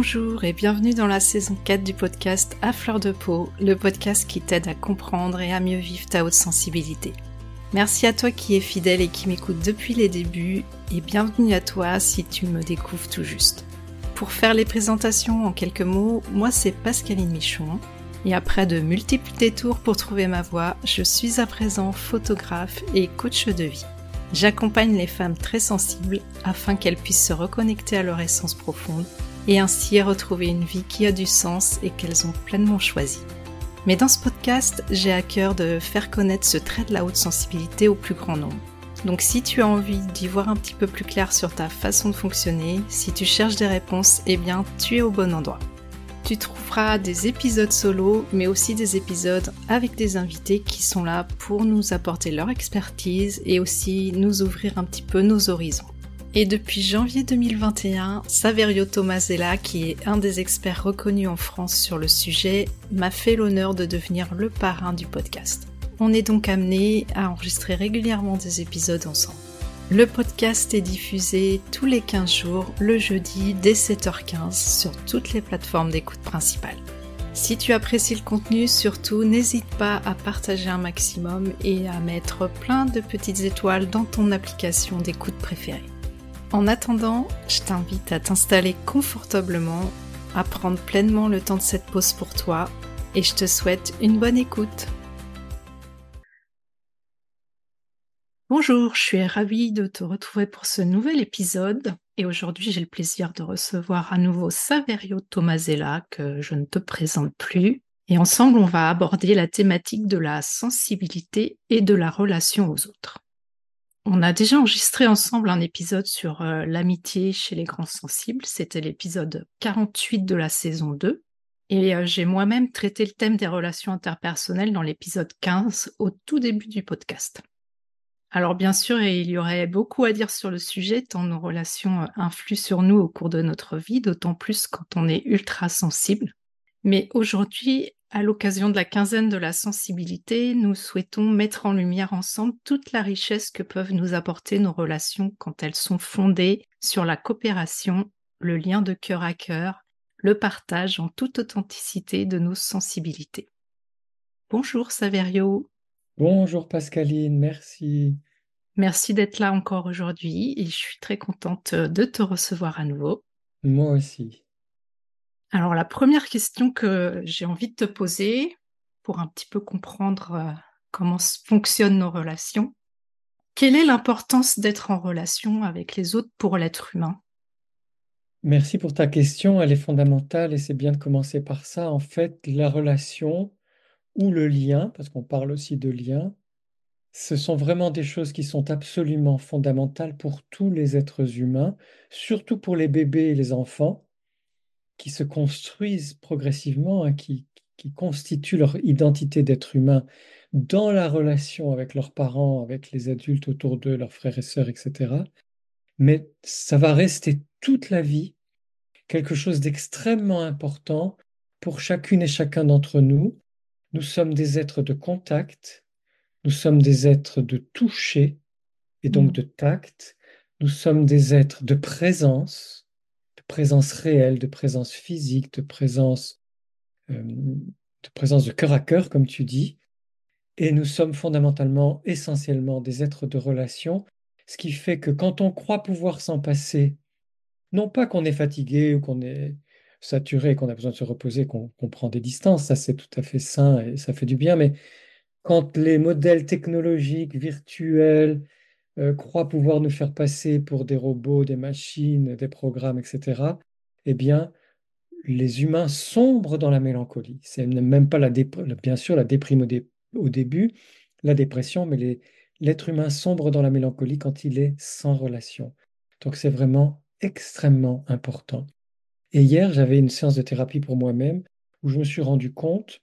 Bonjour et bienvenue dans la saison 4 du podcast À fleur de peau, le podcast qui t'aide à comprendre et à mieux vivre ta haute sensibilité. Merci à toi qui es fidèle et qui m'écoute depuis les débuts et bienvenue à toi si tu me découvres tout juste. Pour faire les présentations en quelques mots, moi c'est Pascaline Michon et après de multiples détours pour trouver ma voie, je suis à présent photographe et coach de vie. J'accompagne les femmes très sensibles afin qu'elles puissent se reconnecter à leur essence profonde et ainsi retrouver une vie qui a du sens et qu'elles ont pleinement choisi. Mais dans ce podcast, j'ai à cœur de faire connaître ce trait de la haute sensibilité au plus grand nombre. Donc si tu as envie d'y voir un petit peu plus clair sur ta façon de fonctionner, si tu cherches des réponses, eh bien tu es au bon endroit. Tu trouveras des épisodes solo, mais aussi des épisodes avec des invités qui sont là pour nous apporter leur expertise et aussi nous ouvrir un petit peu nos horizons. Et depuis janvier 2021, Saverio Tomasella, qui est un des experts reconnus en France sur le sujet, m'a fait l'honneur de devenir le parrain du podcast. On est donc amené à enregistrer régulièrement des épisodes ensemble. Le podcast est diffusé tous les 15 jours, le jeudi dès 7h15 sur toutes les plateformes d'écoute principales. Si tu apprécies le contenu, surtout n'hésite pas à partager un maximum et à mettre plein de petites étoiles dans ton application d'écoute préférée. En attendant, je t'invite à t'installer confortablement, à prendre pleinement le temps de cette pause pour toi et je te souhaite une bonne écoute. Bonjour, je suis ravie de te retrouver pour ce nouvel épisode et aujourd'hui j'ai le plaisir de recevoir à nouveau Saverio Tomasella que je ne te présente plus et ensemble on va aborder la thématique de la sensibilité et de la relation aux autres. On a déjà enregistré ensemble un épisode sur euh, l'amitié chez les grands sensibles, c'était l'épisode 48 de la saison 2 et euh, j'ai moi-même traité le thème des relations interpersonnelles dans l'épisode 15 au tout début du podcast. Alors bien sûr, il y aurait beaucoup à dire sur le sujet, tant nos relations euh, influent sur nous au cours de notre vie, d'autant plus quand on est ultra sensible. Mais aujourd'hui, à l'occasion de la quinzaine de la sensibilité, nous souhaitons mettre en lumière ensemble toute la richesse que peuvent nous apporter nos relations quand elles sont fondées sur la coopération, le lien de cœur à cœur, le partage en toute authenticité de nos sensibilités. Bonjour Saverio. Bonjour Pascaline, merci. Merci d'être là encore aujourd'hui et je suis très contente de te recevoir à nouveau. Moi aussi. Alors la première question que j'ai envie de te poser pour un petit peu comprendre euh, comment fonctionnent nos relations, quelle est l'importance d'être en relation avec les autres pour l'être humain? Merci pour ta question, elle est fondamentale et c'est bien de commencer par ça. En fait, la relation ou le lien, parce qu'on parle aussi de lien, ce sont vraiment des choses qui sont absolument fondamentales pour tous les êtres humains, surtout pour les bébés et les enfants, qui se construisent progressivement, hein, qui, qui constituent leur identité d'être humain dans la relation avec leurs parents, avec les adultes autour d'eux, leurs frères et sœurs, etc. Mais ça va rester toute la vie quelque chose d'extrêmement important pour chacune et chacun d'entre nous, nous sommes des êtres de contact, nous sommes des êtres de toucher et donc mm. de tact, nous sommes des êtres de présence, présence réelle, de présence physique, de présence, de présence de cœur à cœur, comme tu dis, et nous sommes fondamentalement, essentiellement des êtres de relation, ce qui fait que quand on croit pouvoir s'en passer, non pas qu'on est fatigué ou qu'on est saturé, qu'on a besoin de se reposer, qu'on prend des distances, ça c'est tout à fait sain et ça fait du bien, mais quand les modèles technologiques, virtuels, euh, croient pouvoir nous faire passer pour des robots, des machines, des programmes, etc., eh bien, les humains sombrent dans la mélancolie. C'est même pas la bien sûr la déprime au, début, la dépression, mais l'être humain sombre dans la mélancolie quand il est sans relation. Donc c'est vraiment extrêmement important. Et hier, j'avais une séance de thérapie pour moi-même où je me suis rendu compte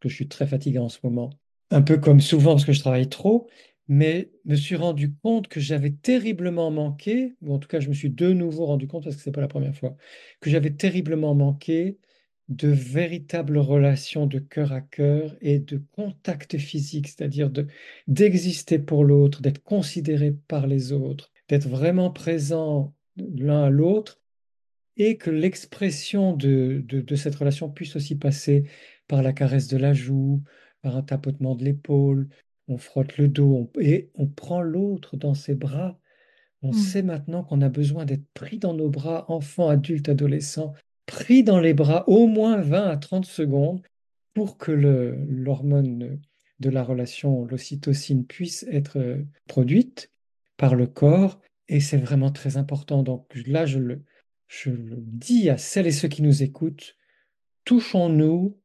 que je suis très fatigué en ce moment, un peu comme souvent parce que je travaille trop, mais me suis rendu compte que j'avais terriblement manqué, ou en tout cas je me suis de nouveau rendu compte, parce que ce n'est pas la première fois, que j'avais terriblement manqué de véritables relations de cœur à cœur et de contact physique, c'est-à-dire d'exister pour l'autre, d'être considéré par les autres, d'être vraiment présent l'un à l'autre et que l'expression de, cette relation puisse aussi passer par la caresse de la joue, par un tapotement de l'épaule, on frotte le dos on- et on prend l'autre dans ses bras. On Mm. sait maintenant qu'on a besoin d'être pris dans nos bras, enfants, adultes, adolescents, pris dans les bras au moins 20 à 30 secondes pour que l'hormone de la relation, l'ocytocine, puisse être euh, produite par le corps. Et c'est vraiment très important. Donc là, je le, je le dis à celles et ceux qui nous écoutent, touchons-nous,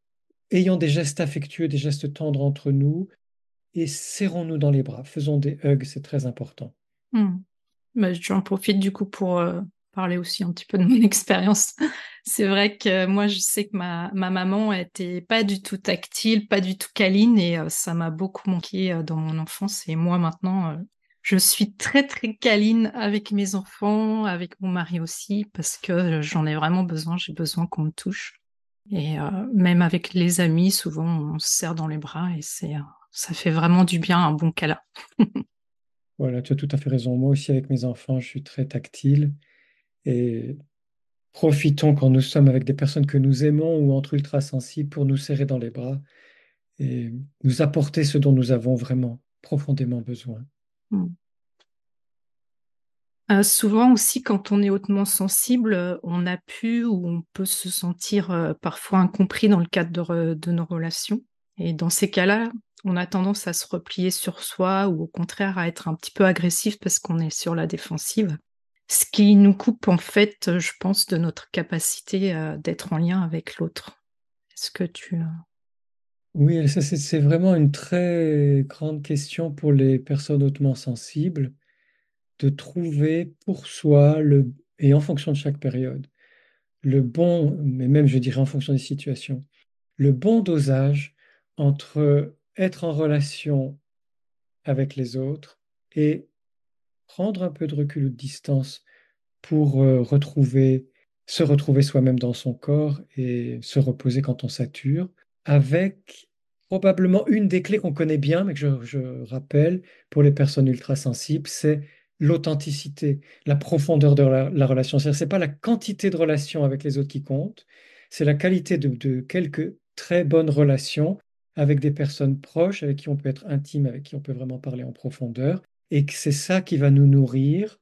ayons des gestes affectueux, des gestes tendres entre nous et serrons-nous dans les bras. Faisons des hugs, c'est très important. Mm. Bah, j'en profite du coup pour euh, parler aussi un petit peu de mon expérience. C'est vrai que moi, je sais que ma, ma maman était pas du tout tactile, pas du tout câline, et euh, ça m'a beaucoup manqué euh, dans mon enfance. Et moi, maintenant, je suis très, très câline avec mes enfants, avec mon mari aussi, parce que j'en ai vraiment besoin. J'ai besoin qu'on me touche. Et même avec les amis, souvent, on se serre dans les bras et c'est, ça fait vraiment du bien, un bon câlin. Voilà, tu as tout à fait raison. Moi aussi, avec mes enfants, je suis très tactile et profitons quand nous sommes avec des personnes que nous aimons ou entre ultra-sensibles pour nous serrer dans les bras et nous apporter ce dont nous avons vraiment profondément besoin. Mm. Euh, souvent aussi, quand on est hautement sensible, on a pu ou on peut se sentir euh, parfois incompris dans le cadre de, re- de nos relations. Et dans ces cas-là, on a tendance à se replier sur soi ou au contraire à être un petit peu agressif parce qu'on est sur la défensive. Ce qui nous coupe en fait, je pense, de notre capacité euh, d'être en lien avec l'autre. Est-ce que tu... euh, Oui, c'est vraiment une très grande question pour les personnes hautement sensibles de trouver pour soi le, et en fonction de chaque période, le bon, mais même je dirais en fonction des situations, le bon dosage entre être en relation avec les autres et prendre un peu de recul ou de distance pour euh, retrouver, se retrouver soi-même dans son corps et se reposer quand on sature, avec probablement une des clés qu'on connaît bien, mais que je, rappelle pour les personnes ultra sensibles, c'est l'authenticité, la profondeur de la, la relation. C'est-à-dire, c'est pas la quantité de relations avec les autres qui compte, c'est la qualité de quelques très bonnes relations avec des personnes proches, avec qui on peut être intime, avec qui on peut vraiment parler en profondeur, et que c'est ça qui va nous nourrir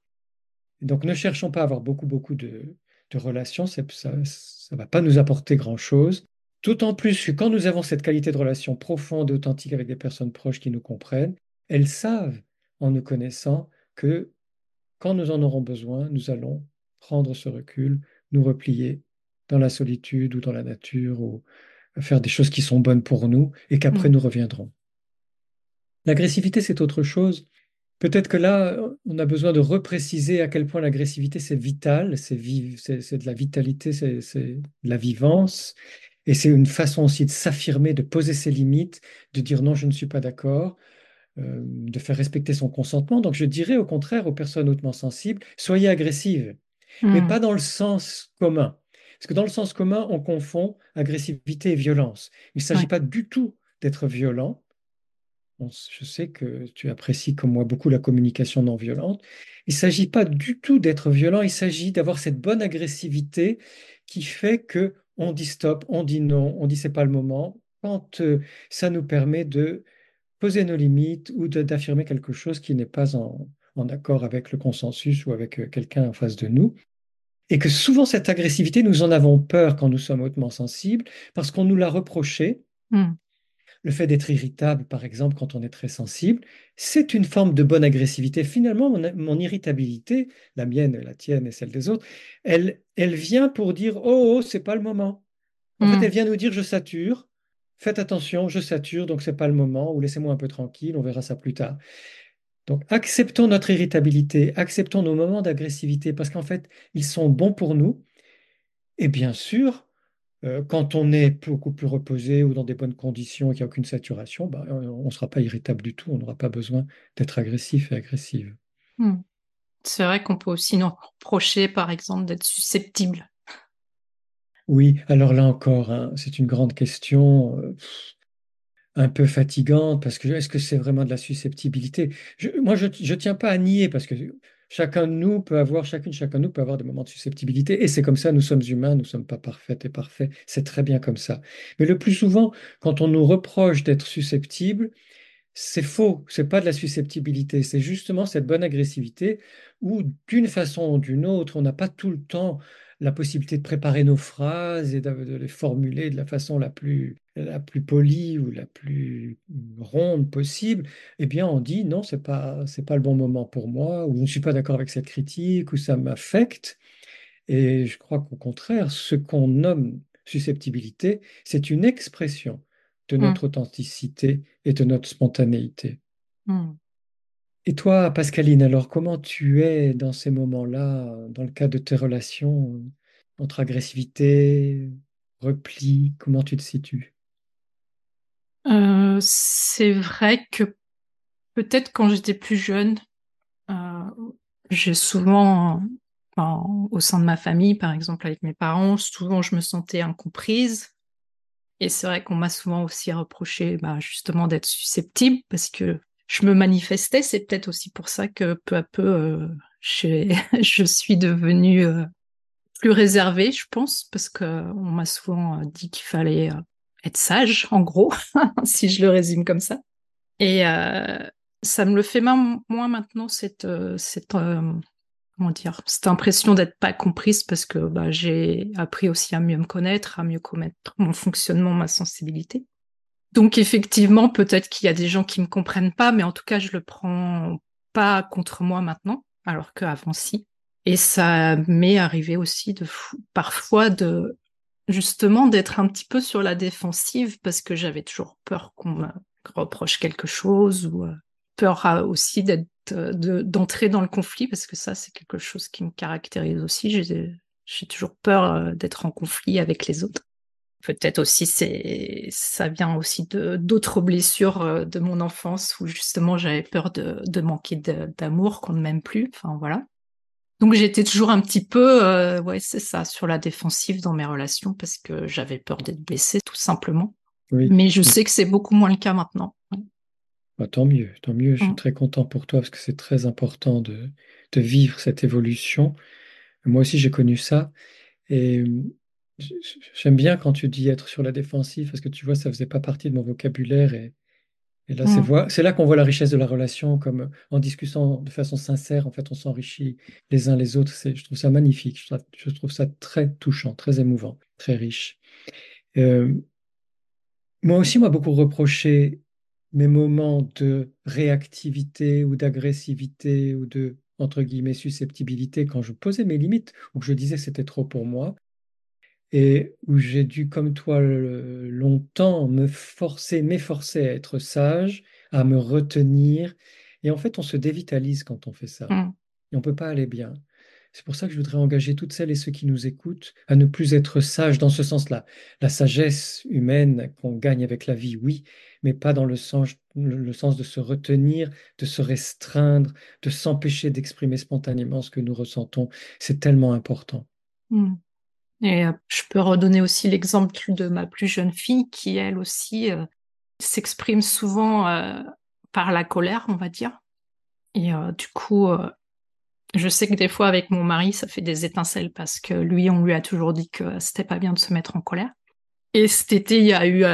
donc ne cherchons pas à avoir beaucoup, beaucoup de, relations, ça ne va pas nous apporter grand-chose. D'autant plus que quand nous avons cette qualité de relation profonde authentique avec des personnes proches qui nous comprennent, elles savent, en nous connaissant, que quand nous en aurons besoin, nous allons prendre ce recul, nous replier dans la solitude ou dans la nature ou faire des choses qui sont bonnes pour nous et qu'après mm, nous reviendrons. L'agressivité, c'est autre chose. Peut-être que là, on a besoin de repréciser à quel point l'agressivité, c'est vital, c'est de la vitalité, c'est c'est de la vivance. Et c'est une façon aussi de s'affirmer, de poser ses limites, de dire non, je ne suis pas d'accord, euh, de faire respecter son consentement. Donc je dirais au contraire aux personnes hautement sensibles, soyez agressives, mais mm, pas dans le sens commun. Parce que dans le sens commun, on confond agressivité et violence. Il ne s'agit ouais, pas du tout d'être violent, je sais que tu apprécies comme moi beaucoup la communication non violente. Il ne s'agit pas du tout d'être violent, il s'agit d'avoir cette bonne agressivité qui fait que on dit stop, on dit non, on dit c'est pas le moment, quand euh, ça nous permet de poser nos limites ou d'affirmer quelque chose qui n'est pas en, en accord avec le consensus ou avec euh, quelqu'un en face de nous. Et que souvent cette agressivité, nous en avons peur quand nous sommes hautement sensibles parce qu'on nous l'a reproché mm, le fait d'être irritable, par exemple, quand on est très sensible, c'est une forme de bonne agressivité. Finalement, mon, mon irritabilité, la mienne, la tienne et celle des autres, elle, elle vient pour dire, oh, oh, c'est pas le moment. En fait, elle mm, vient nous dire, je sature, faites attention, je sature, donc c'est pas le moment, ou laissez-moi un peu tranquille, on verra ça plus tard. Donc, acceptons notre irritabilité, acceptons nos moments d'agressivité, parce qu'en fait, ils sont bons pour nous. Et bien sûr, euh, quand on est beaucoup plus reposé ou dans des bonnes conditions et qu'il n'y a aucune saturation, bah, on ne sera pas irritable du tout, on n'aura pas besoin d'être agressif et agressive. mm. C'est vrai qu'on peut aussi nous reprocher, par exemple, d'être susceptible. Oui, alors là encore, hein, c'est une grande question, euh, un peu fatigante, parce que est-ce que c'est vraiment de la susceptibilité? Moi, je ne tiens pas à nier, parce que chacun de nous peut avoir, chacune, chacun de nous peut avoir des moments de susceptibilité. Et c'est comme ça, nous sommes humains, nous ne sommes pas parfaits et parfaits. C'est très bien comme ça. Mais le plus souvent, quand on nous reproche d'être susceptible, c'est faux, c'est pas de la susceptibilité, c'est justement cette bonne agressivité où d'une façon ou d'une autre, on n'a pas tout le temps la possibilité de préparer nos phrases et de, les formuler de la façon la plus, la plus polie ou la plus ronde possible, eh bien on dit non, c'est pas, c'est pas le bon moment pour moi, ou je ne suis pas d'accord avec cette critique, ou ça m'affecte. Et je crois qu'au contraire, ce qu'on nomme susceptibilité, c'est une expression de Mm. notre authenticité et de notre spontanéité. Mm. Et toi, Pascaline, alors comment tu es dans ces moments-là, dans le cas de tes relations euh, entre agressivité, repli, comment tu te situes? Euh, c'est vrai que peut-être quand j'étais plus jeune, euh, j'ai souvent, au sein de ma famille, par exemple avec mes parents, souvent je me sentais incomprise. Et c'est vrai qu'on m'a souvent aussi reproché bah, justement d'être susceptible parce que je me manifestais. C'est peut-être aussi pour ça que peu à peu, euh, je suis devenue euh, plus réservée, je pense, parce qu'on m'a souvent euh, dit qu'il fallait être sage, en gros, si je le résume comme ça. Et ça me le fait moins maintenant, cette impression d'être pas comprise, parce que bah, j'ai appris aussi à mieux me connaître, à mieux connaître mon fonctionnement, ma sensibilité. Donc effectivement, peut-être qu'il y a des gens qui me comprennent pas, mais en tout cas, je le prends pas contre moi maintenant, alors qu'avant si. Et ça m'est arrivé aussi de parfois de justement d'être un petit peu sur la défensive parce que j'avais toujours peur qu'on me reproche quelque chose ou euh, peur euh, aussi d'être euh, de- d'entrer dans le conflit parce que ça c'est quelque chose qui me caractérise aussi. J'ai toujours peur d'être en conflit avec les autres. Peut-être aussi c'est ça vient aussi de d'autres blessures euh, de mon enfance où justement j'avais peur de, de manquer d'amour, qu'on ne m'aime plus. Enfin voilà. Donc j'étais toujours un petit peu, euh, ouais, c'est ça, sur la défensive dans mes relations parce que j'avais peur d'être blessée, tout simplement. Oui, Mais je sais que c'est beaucoup moins le cas maintenant. Bah, tant mieux, tant mieux. Je suis Mm. très content pour toi parce que c'est très important de, de vivre cette évolution. Moi aussi, j'ai connu ça. Et j'aime bien quand tu dis être sur la défensive parce que tu vois, ça faisait pas partie de mon vocabulaire. Et, et là, c'est Mm. voi- c'est là qu'on voit la richesse de la relation, comme en discutant de façon sincère, en fait, on s'enrichit les uns les autres. Je trouve ça magnifique. Je trouve, je trouve ça très touchant, très émouvant, très riche. Euh, moi aussi, on m'a beaucoup reproché mes moments de réactivité ou d'agressivité ou de, entre guillemets, susceptibilité quand je posais mes limites ou que je disais que c'était trop pour moi et où j'ai dû, comme toi, le- longtemps me forcer, m'efforcer à être sage, à me retenir. Et en fait, on se dévitalise quand on fait ça. Mm. Et on ne peut pas aller bien. C'est pour ça que je voudrais engager toutes celles et ceux qui nous écoutent à ne plus être sages dans ce sens-là. La sagesse humaine qu'on gagne avec la vie, oui, mais pas dans le sens, le, le sens de se retenir, de se restreindre, de s'empêcher d'exprimer spontanément ce que nous ressentons. C'est tellement important. Mm. Et euh, je peux redonner aussi l'exemple de ma plus jeune fille qui, elle aussi, euh, s'exprime souvent euh, par la colère, on va dire. Et du coup, je sais que des fois, avec mon mari, ça fait des étincelles parce que lui, on lui a toujours dit que c'était pas bien de se mettre en colère. Et cet été, il y a eu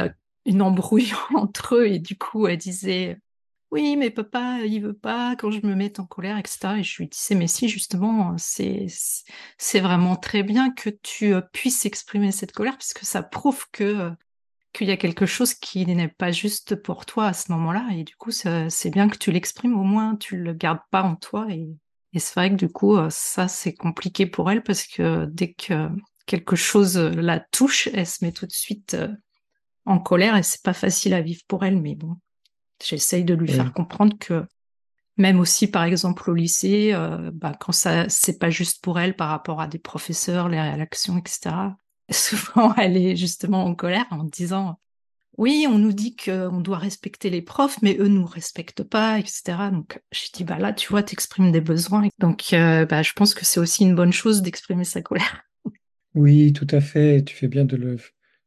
une embrouille entre eux et du coup, elle disait oui, mais papa, il veut pas quand je me mette en colère, etc. Et je lui disais mais si, justement, c'est vraiment très bien que tu euh, puisses exprimer cette colère parce que ça prouve que euh, qu'il y a quelque chose qui n'est pas juste pour toi à ce moment-là. Et du coup, c'est bien que tu l'exprimes, au moins tu le gardes pas en toi. Et, c'est vrai que du coup, euh, ça, c'est compliqué pour elle parce que dès que quelque chose la touche, elle se met tout de suite en colère et c'est pas facile à vivre pour elle. Mais bon, j'essaye de lui Oui. faire comprendre que même aussi, par exemple, au lycée, euh, bah, quand ça, c'est pas juste pour elle par rapport à des professeurs, les réactions, etc. Souvent, elle est justement en colère en disant oui, on nous dit qu'on doit respecter les profs, mais eux nous respectent pas, etc. Donc, je dis bah là, tu vois, t'exprimes des besoins. Donc, euh, bah, je pense que c'est aussi une bonne chose d'exprimer sa colère. Oui, tout à fait. Tu fais bien de le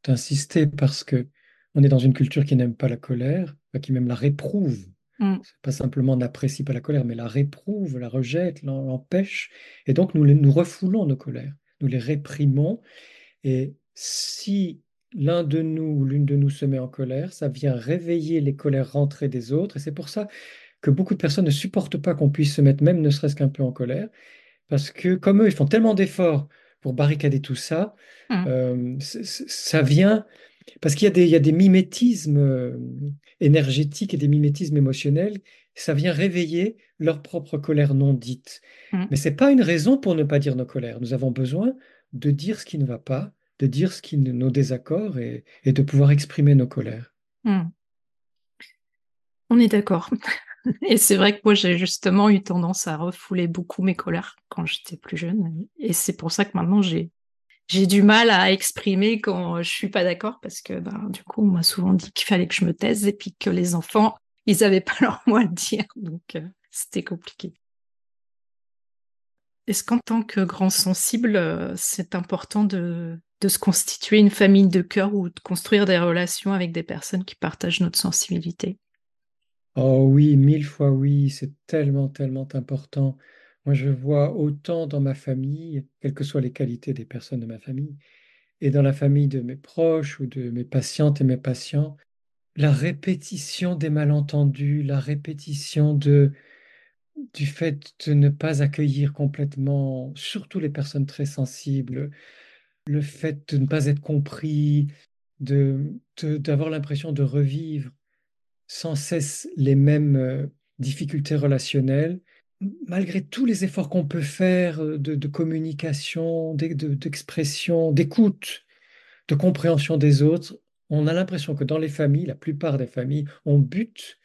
d'insister parce que on est dans une culture qui n'aime pas la colère, qui même la réprouve. Mm. Pas simplement n'apprécie pas la colère, mais la réprouve, la rejette, l'empêche. Et donc nous, nous refoulons nos colères, nous les réprimons. Et si l'un de nous ou l'une de nous se met en colère, ça vient réveiller les colères rentrées des autres. Et c'est pour ça que beaucoup de personnes ne supportent pas qu'on puisse se mettre même ne serait-ce qu'un peu en colère. Parce que comme eux, ils font tellement d'efforts pour barricader tout ça, Mm. euh, ça vient parce qu'il y a des, il y a des mimétismes euh, énergétiques et des mimétismes émotionnels, ça vient réveiller leur propre colère non dite. Mm. Mais c'est pas une raison pour ne pas dire nos colères. Nous avons besoin de dire ce qui ne va pas, de dire ce qui nos désaccords et, et de pouvoir exprimer nos colères. Mm. On est d'accord. Et c'est vrai que moi, j'ai justement eu tendance à refouler beaucoup mes colères quand j'étais plus jeune. Et c'est pour ça que maintenant, j'ai j'ai du mal à exprimer quand je suis pas d'accord parce que ben, du coup, on m'a souvent dit qu'il fallait que je me taise et puis que les enfants, ils avaient pas leur mot à dire. Donc, euh, c'était compliqué. Est-ce qu'en tant que grand sensible, euh, c'est important de se constituer une famille de cœur ou de construire des relations avec des personnes qui partagent notre sensibilité? Oh oui, mille fois oui, c'est tellement, tellement important. Moi, je vois autant dans ma famille, quelles que soient les qualités des personnes de ma famille, et dans la famille de mes proches ou de mes patientes et mes patients, la répétition des malentendus, la répétition de, du fait de ne pas accueillir complètement, surtout les personnes très sensibles, le fait de ne pas être compris, de, de- d'avoir l'impression de revivre sans cesse les mêmes euh, difficultés relationnelles, malgré tous les efforts qu'on peut faire euh, de, de communication, d'e- de- d'expression, d'écoute, de compréhension des autres, on a l'impression que dans les familles, la plupart des familles, on bute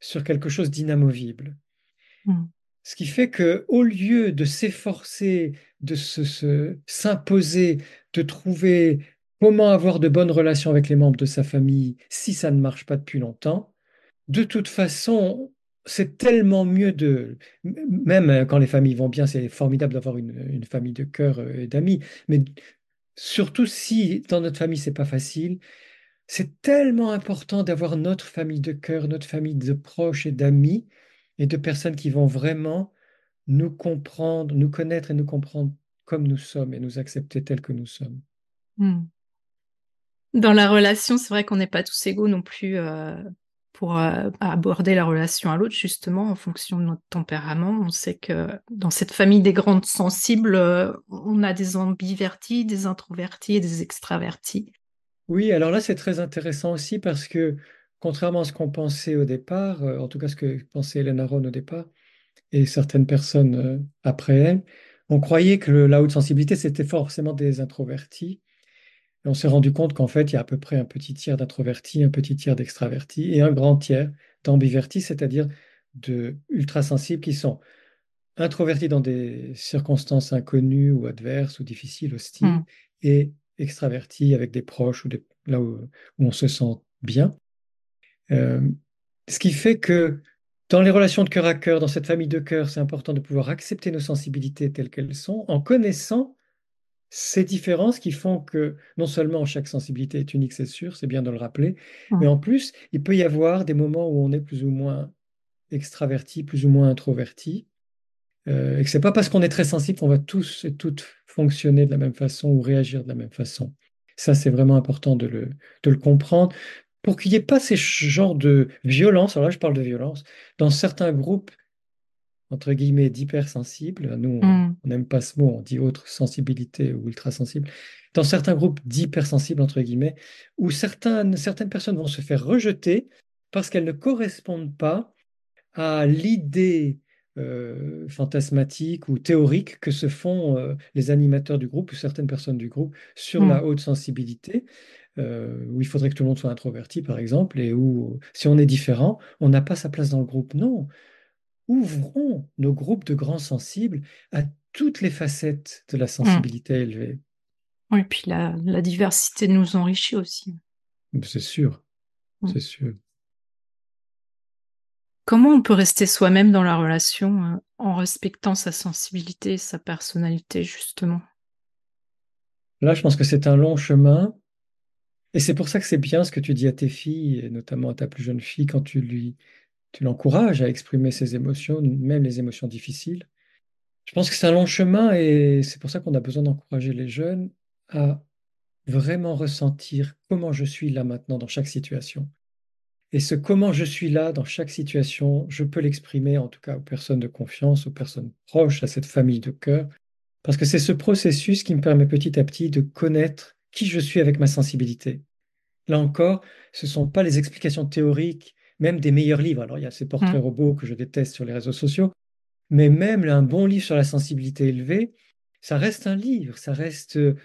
sur quelque chose d'inamovible. Mm. Ce qui fait que au lieu de s'efforcer, de se, se- s'imposer, de trouver comment avoir de bonnes relations avec les membres de sa famille si ça ne marche pas depuis longtemps, de toute façon, c'est tellement mieux de... Même euh, quand les familles vont bien, c'est formidable d'avoir une, famille de cœur euh, et d'amis, mais surtout si dans notre famille, c'est pas facile, c'est tellement important d'avoir notre famille de cœur, notre famille de proches et d'amis et de personnes qui vont vraiment nous comprendre, nous connaître et nous comprendre comme nous sommes et nous accepter tels que nous sommes. Mm. Dans la relation, c'est vrai qu'on n'est pas tous égaux non plus euh, pour euh, aborder la relation à l'autre, justement, en fonction de notre tempérament. On sait que dans cette famille des grandes sensibles, euh, on a des ambivertis, des introvertis et des extravertis. Oui, alors là, c'est très intéressant aussi parce que, contrairement à ce qu'on pensait au départ, euh, en tout cas ce que pensait Hélène Aron au départ, et certaines personnes après elle, on croyait que la haute sensibilité, c'était forcément des introvertis. Et on s'est rendu compte qu'en fait, il y a à peu près un petit tiers d'introvertis, un petit tiers d'extravertis et un grand tiers d'ambivertis, c'est-à-dire de ultrasensibles qui sont introvertis dans des circonstances inconnues ou adverses ou difficiles, hostiles, Mm. et extravertis avec des proches ou des- là où, où on se sent bien. Euh, ce qui fait que dans les relations de cœur à cœur, dans cette famille de cœur, c'est important de pouvoir accepter nos sensibilités telles qu'elles sont, en connaissant ces différences qui font que non seulement chaque sensibilité est unique, c'est sûr, c'est bien de le rappeler, mais en plus, il peut y avoir des moments où on est plus ou moins extraverti, plus ou moins introverti, euh, et que c'est pas parce qu'on est très sensible qu'on va tous et toutes fonctionner de la même façon ou réagir de la même façon. Ça, c'est vraiment important de le, de le comprendre pour qu'il n'y ait pas ces genres de violence. Alors là, je parle de violence. Dans certains groupes, entre guillemets, d'hypersensibles, nous, on Mm. on n'aime pas ce mot, on dit autre sensibilité ou ultrasensible. Dans certains groupes d'hypersensibles, entre guillemets, où certaines, certaines personnes vont se faire rejeter parce qu'elles ne correspondent pas à l'idée euh, fantasmatique ou théorique que se font euh, les animateurs du groupe ou certaines personnes du groupe sur Mm. la haute sensibilité, euh, où il faudrait que tout le monde soit introverti, par exemple, et où si on est différent, on n'a pas sa place dans le groupe. Non, ouvrons nos groupes de grands sensibles à toutes les facettes de la sensibilité élevée. Oui, puis la, la diversité nous enrichit aussi. C'est sûr, Mm. c'est sûr. Comment on peut rester soi-même dans la relation euh, en respectant sa sensibilité et sa personnalité, justement? Là, je pense que c'est un long chemin. Et c'est pour ça que c'est bien ce que tu dis à tes filles, et notamment à ta plus jeune fille, quand tu lui tu l'encourages à exprimer ses émotions, même les émotions difficiles. Je pense que c'est un long chemin et c'est pour ça qu'on a besoin d'encourager les jeunes à vraiment ressentir comment je suis là maintenant dans chaque situation. Et ce comment je suis là dans chaque situation, je peux l'exprimer en tout cas aux personnes de confiance, aux personnes proches, à cette famille de cœur, parce que c'est ce processus qui me permet petit à petit de connaître qui je suis avec ma sensibilité. Là encore, ce ne sont pas les explications théoriques, même des meilleurs livres. Alors il y a ces portraits mmh. robots que je déteste sur les réseaux sociaux, mais même un bon livre sur la sensibilité élevée, ça reste un livre, ça reste euh,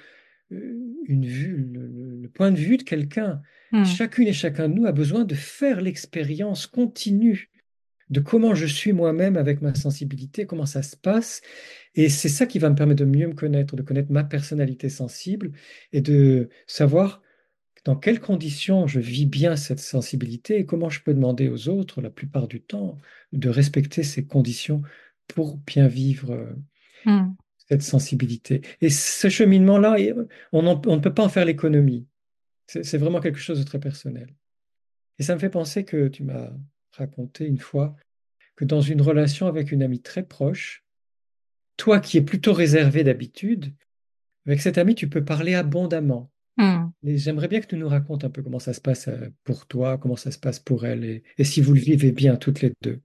une vue, le, point de vue de quelqu'un. Hmm. Chacune et chacun de nous a besoin de faire l'expérience continue de comment je suis moi-même avec ma sensibilité, comment ça se passe. Et c'est ça qui va me permettre de mieux me connaître, de connaître ma personnalité sensible et de savoir dans quelles conditions je vis bien cette sensibilité et comment je peux demander aux autres, la plupart du temps, de respecter ces conditions pour bien vivre hmm. cette sensibilité. Et ce cheminement-là, on, ne peut pas en faire l'économie. C'est vraiment quelque chose de très personnel. Et ça me fait penser que tu m'as raconté une fois que dans une relation avec une amie très proche, toi qui es plutôt réservé d'habitude, avec cette amie, tu peux parler abondamment. Hmm. Et j'aimerais bien que tu nous racontes un peu comment ça se passe euh, pour toi, comment ça se passe pour elle, et si vous le vivez bien toutes les deux.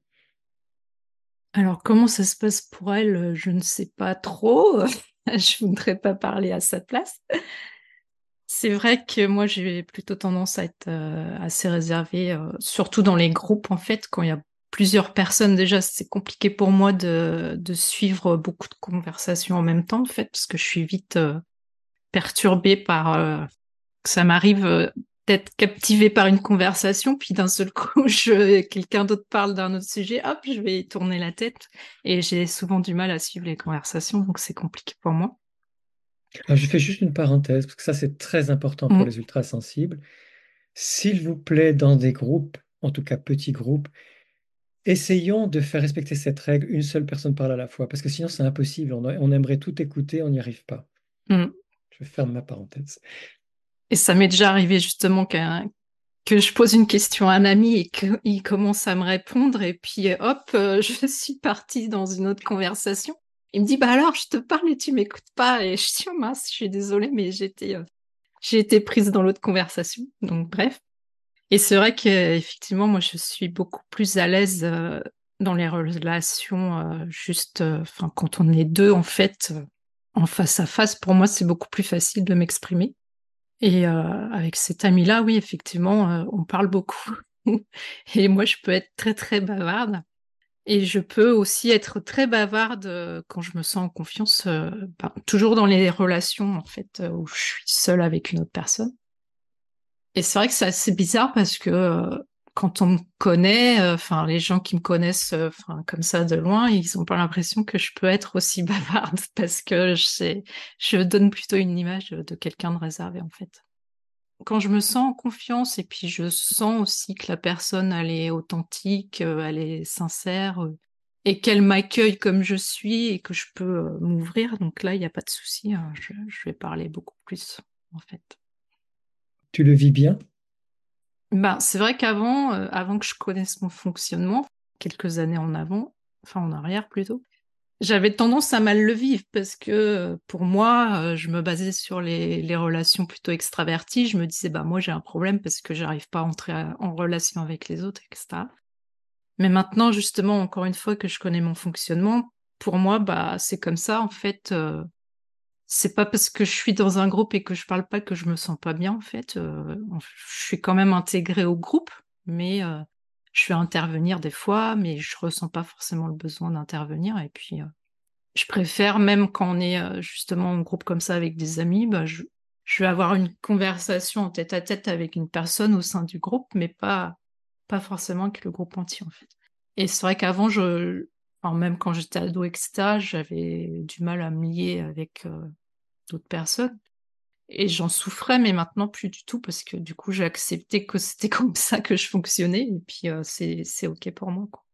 Alors, comment ça se passe pour elle euh, Je ne sais pas trop. je voudrais pas parler à sa place. C'est vrai que moi, j'ai plutôt tendance à être euh, assez réservée, euh, surtout dans les groupes, en fait, quand il y a plusieurs personnes. Déjà, c'est compliqué pour moi de, de, suivre beaucoup de conversations en même temps, en fait, parce que je suis vite perturbée par... ça m'arrive d'être captivée par une conversation, puis d'un seul coup, quelqu'un d'autre parle d'un autre sujet, hop, je vais tourner la tête. Et j'ai souvent du mal à suivre les conversations, donc c'est compliqué pour moi. je fais juste une parenthèse, parce que ça, c'est très important pour mm. les ultrasensibles. S'il vous plaît, dans des groupes, en tout cas petits groupes, essayons de faire respecter cette règle, une seule personne parle à la fois, parce que sinon, c'est impossible. On, aimerait tout écouter, on n'y arrive pas. Mm. Je ferme ma parenthèse. Et ça m'est déjà arrivé justement que je pose une question à un ami et qu'il commence à me répondre et puis hop, euh, je suis partie dans une autre conversation. Il me dit bah alors je te parle et tu m'écoutes pas et je dis oh mince, je suis désolée mais j'étais euh, j'ai été prise dans l'autre conversation. Donc bref. Et c'est vrai qu'effectivement moi je suis beaucoup plus à l'aise euh, dans les relations juste quand on est deux en fait en face à face pour moi c'est beaucoup plus facile de m'exprimer. Et euh, avec cet ami-là, oui, effectivement, euh, on parle beaucoup. et moi, je peux être très, très bavarde. Et je peux aussi être très bavarde euh, quand je me sens en confiance, ben, toujours dans les relations, en fait, où je suis seule avec une autre personne. Et c'est vrai que c'est assez bizarre parce que quand on me connaît, enfin les gens qui me connaissent, enfin comme ça de loin, ils ont pas l'impression que je peux être aussi bavarde parce que je, donne plutôt une image de quelqu'un de réservé en fait. Quand je me sens en confiance et puis je sens aussi que la personne elle est authentique, elle est sincère et qu'elle m'accueille comme je suis et que je peux m'ouvrir, donc là il n'y a pas de souci, hein, je, je vais parler beaucoup plus en fait. Tu le vis bien? Bah, c'est vrai qu'avant, euh, avant que je connaisse mon fonctionnement, quelques années en avant, enfin en arrière plutôt, j'avais tendance à mal le vivre parce que euh, pour moi, euh, je me basais sur les, les, relations plutôt extraverties. Je me disais, bah moi j'ai un problème parce que j'arrive pas à entrer en relation avec les autres, etc. Mais maintenant, justement, encore une fois que je connais mon fonctionnement, pour moi, bah c'est comme ça en fait c'est pas parce que je suis dans un groupe et que je parle pas que je me sens pas bien en fait. Euh, je suis quand même intégrée au groupe, mais euh, je vais intervenir des fois, mais je ressens pas forcément le besoin d'intervenir. Et puis, euh, je préfère même quand on est justement en groupe comme ça avec des amis, bah, je, vais avoir une conversation en tête à tête avec une personne au sein du groupe, mais pas pas forcément avec le groupe entier en fait. Et c'est vrai qu'avant, je, même quand j'étais ado, etc., j'avais du mal à me lier avec d'autres personnes. Et j'en souffrais, mais maintenant plus du tout, parce que du coup, j'ai accepté que c'était comme ça que je fonctionnais, et puis euh, c'est OK pour moi. Quoi.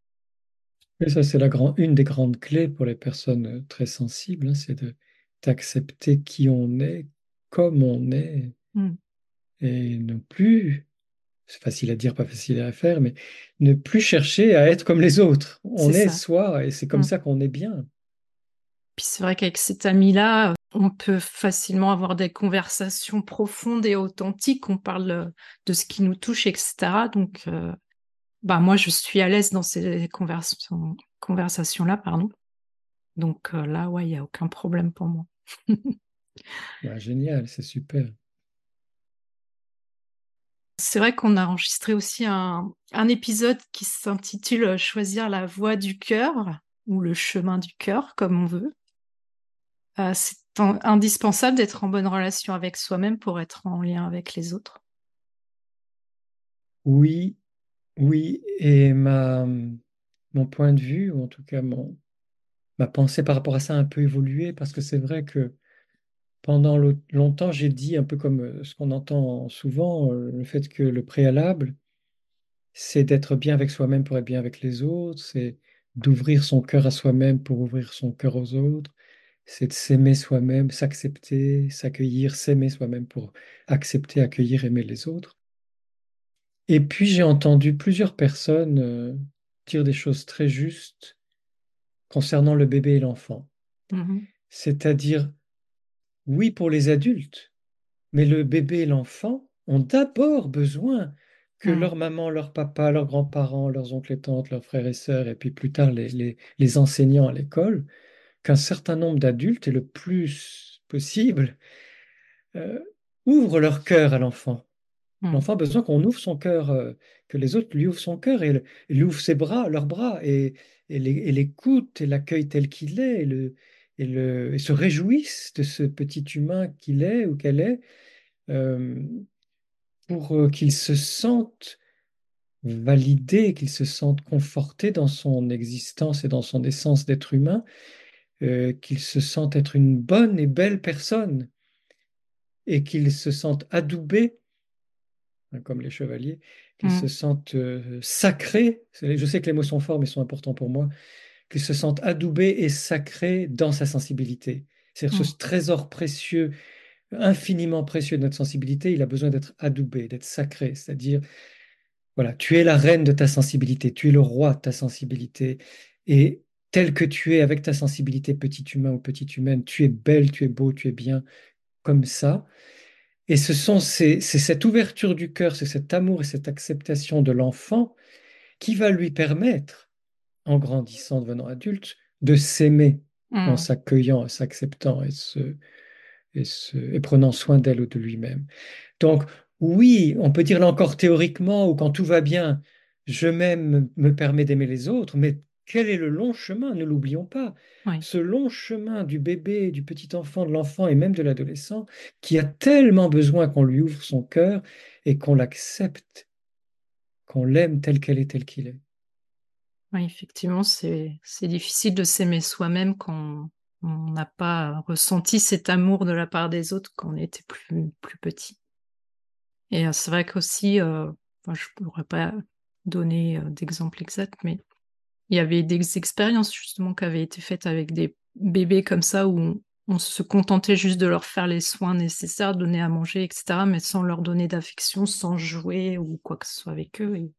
Et ça, c'est la une des grandes clés pour les personnes euh, très sensibles, hein, c'est de d'accepter qui on est, comme on est, mmh. et non plus c'est facile à dire, pas facile à faire, mais ne plus chercher à être comme les autres. On est soi et c'est comme Mm. ça qu'on est bien. Puis c'est vrai qu'avec cet ami-là, on peut facilement avoir des conversations profondes et authentiques. On parle euh, de ce qui nous touche, etc. Donc, euh, bah moi, je suis à l'aise dans ces conversations, conversations-là, pardon. Donc euh, là, ouais, il n'y a aucun problème pour moi. Ouais, génial, c'est super. C'est vrai qu'on a enregistré aussi un, un épisode qui s'intitule Choisir la voie du cœur ou le chemin du cœur, comme on veut. Euh, c'est indispensable d'être en bonne relation avec soi-même pour être en lien avec les autres. Oui, oui, et ma, mon point de vue, ou en tout cas mon, ma pensée par rapport à ça a un peu évolué parce que c'est vrai que pendant lo- longtemps, j'ai dit un peu comme euh, ce qu'on entend souvent, euh, le fait que le préalable, c'est d'être bien avec soi-même pour être bien avec les autres, c'est d'ouvrir son cœur à soi-même pour ouvrir son cœur aux autres, c'est de s'aimer soi-même, s'accepter, s'accueillir, s'aimer soi-même pour accepter, accueillir, aimer les autres. Et puis j'ai entendu plusieurs personnes euh, dire des choses très justes concernant le bébé et l'enfant. Mhm. C'est-à-dire, oui pour les adultes, mais le bébé et l'enfant ont d'abord besoin que Mm. leur maman, leur papa, leurs grands-parents, leurs oncles et tantes, leurs frères et sœurs, et puis plus tard les, les- les enseignants à l'école, qu'un certain nombre d'adultes, et le plus possible, euh, ouvrent leur cœur à l'enfant. Mm. L'enfant a besoin qu'on ouvre son cœur, euh, que les autres lui ouvrent son cœur et, le- et lui ouvrent ses bras, leurs bras, et, et les- et l'écoutent et l'accueillent tel qu'il est, et, le, et, le, et se réjouissent de ce petit humain qu'il est ou qu'elle est, euh, pour qu'il se sente validé, qu'il se sente conforté dans son existence et dans son essence d'être humain, euh, qu'il se sente être une bonne et belle personne, et qu'il se sente adoubé hein, comme les chevaliers, qu'ils Mm. se sentent euh, sacrés. Je sais que les mots sont forts, mais sont importants pour moi. Qu'ils se sentent adoubés et sacrés dans sa sensibilité. C'est-à-dire Mm. ce trésor précieux, infiniment précieux de notre sensibilité, il a besoin d'être adoubé, d'être sacré. C'est-à-dire, voilà, tu es la reine de ta sensibilité, tu es le roi de ta sensibilité. Et tel que tu es avec ta sensibilité, petit humain ou petite humaine, tu es belle, tu es beau, tu es bien, comme ça. Et ce sont ces- c'est cette ouverture du cœur, c'est cet amour et cette acceptation de l'enfant qui va lui permettre, en grandissant, devenant adulte, de s'aimer en Mm. s'accueillant, en s'acceptant et, se- et, se- et prenant soin d'elle ou de lui-même. Donc, oui, on peut dire là encore théoriquement, ou quand tout va bien, je m'aime, me permet d'aimer les autres, mais quel est le long chemin? Ne l'oublions pas. Oui. Ce long chemin du bébé, du petit enfant, de l'enfant et même de l'adolescent, qui a tellement besoin qu'on lui ouvre son cœur et qu'on l'accepte, qu'on l'aime tel qu'elle est, tel qu'il est. Oui, effectivement, c'est difficile de s'aimer soi-même quand on n'a pas ressenti cet amour de la part des autres quand on était plus, plus petit. Et euh, c'est vrai qu'aussi, euh, enfin, je ne pourrais pas donner euh, d'exemple exact, mais il y avait des expériences justement qui avaient été faites avec des bébés comme ça où on, on se contentait juste de leur faire les soins nécessaires, donner à manger, etc., mais sans leur donner d'affection, sans jouer ou quoi que ce soit avec eux. Et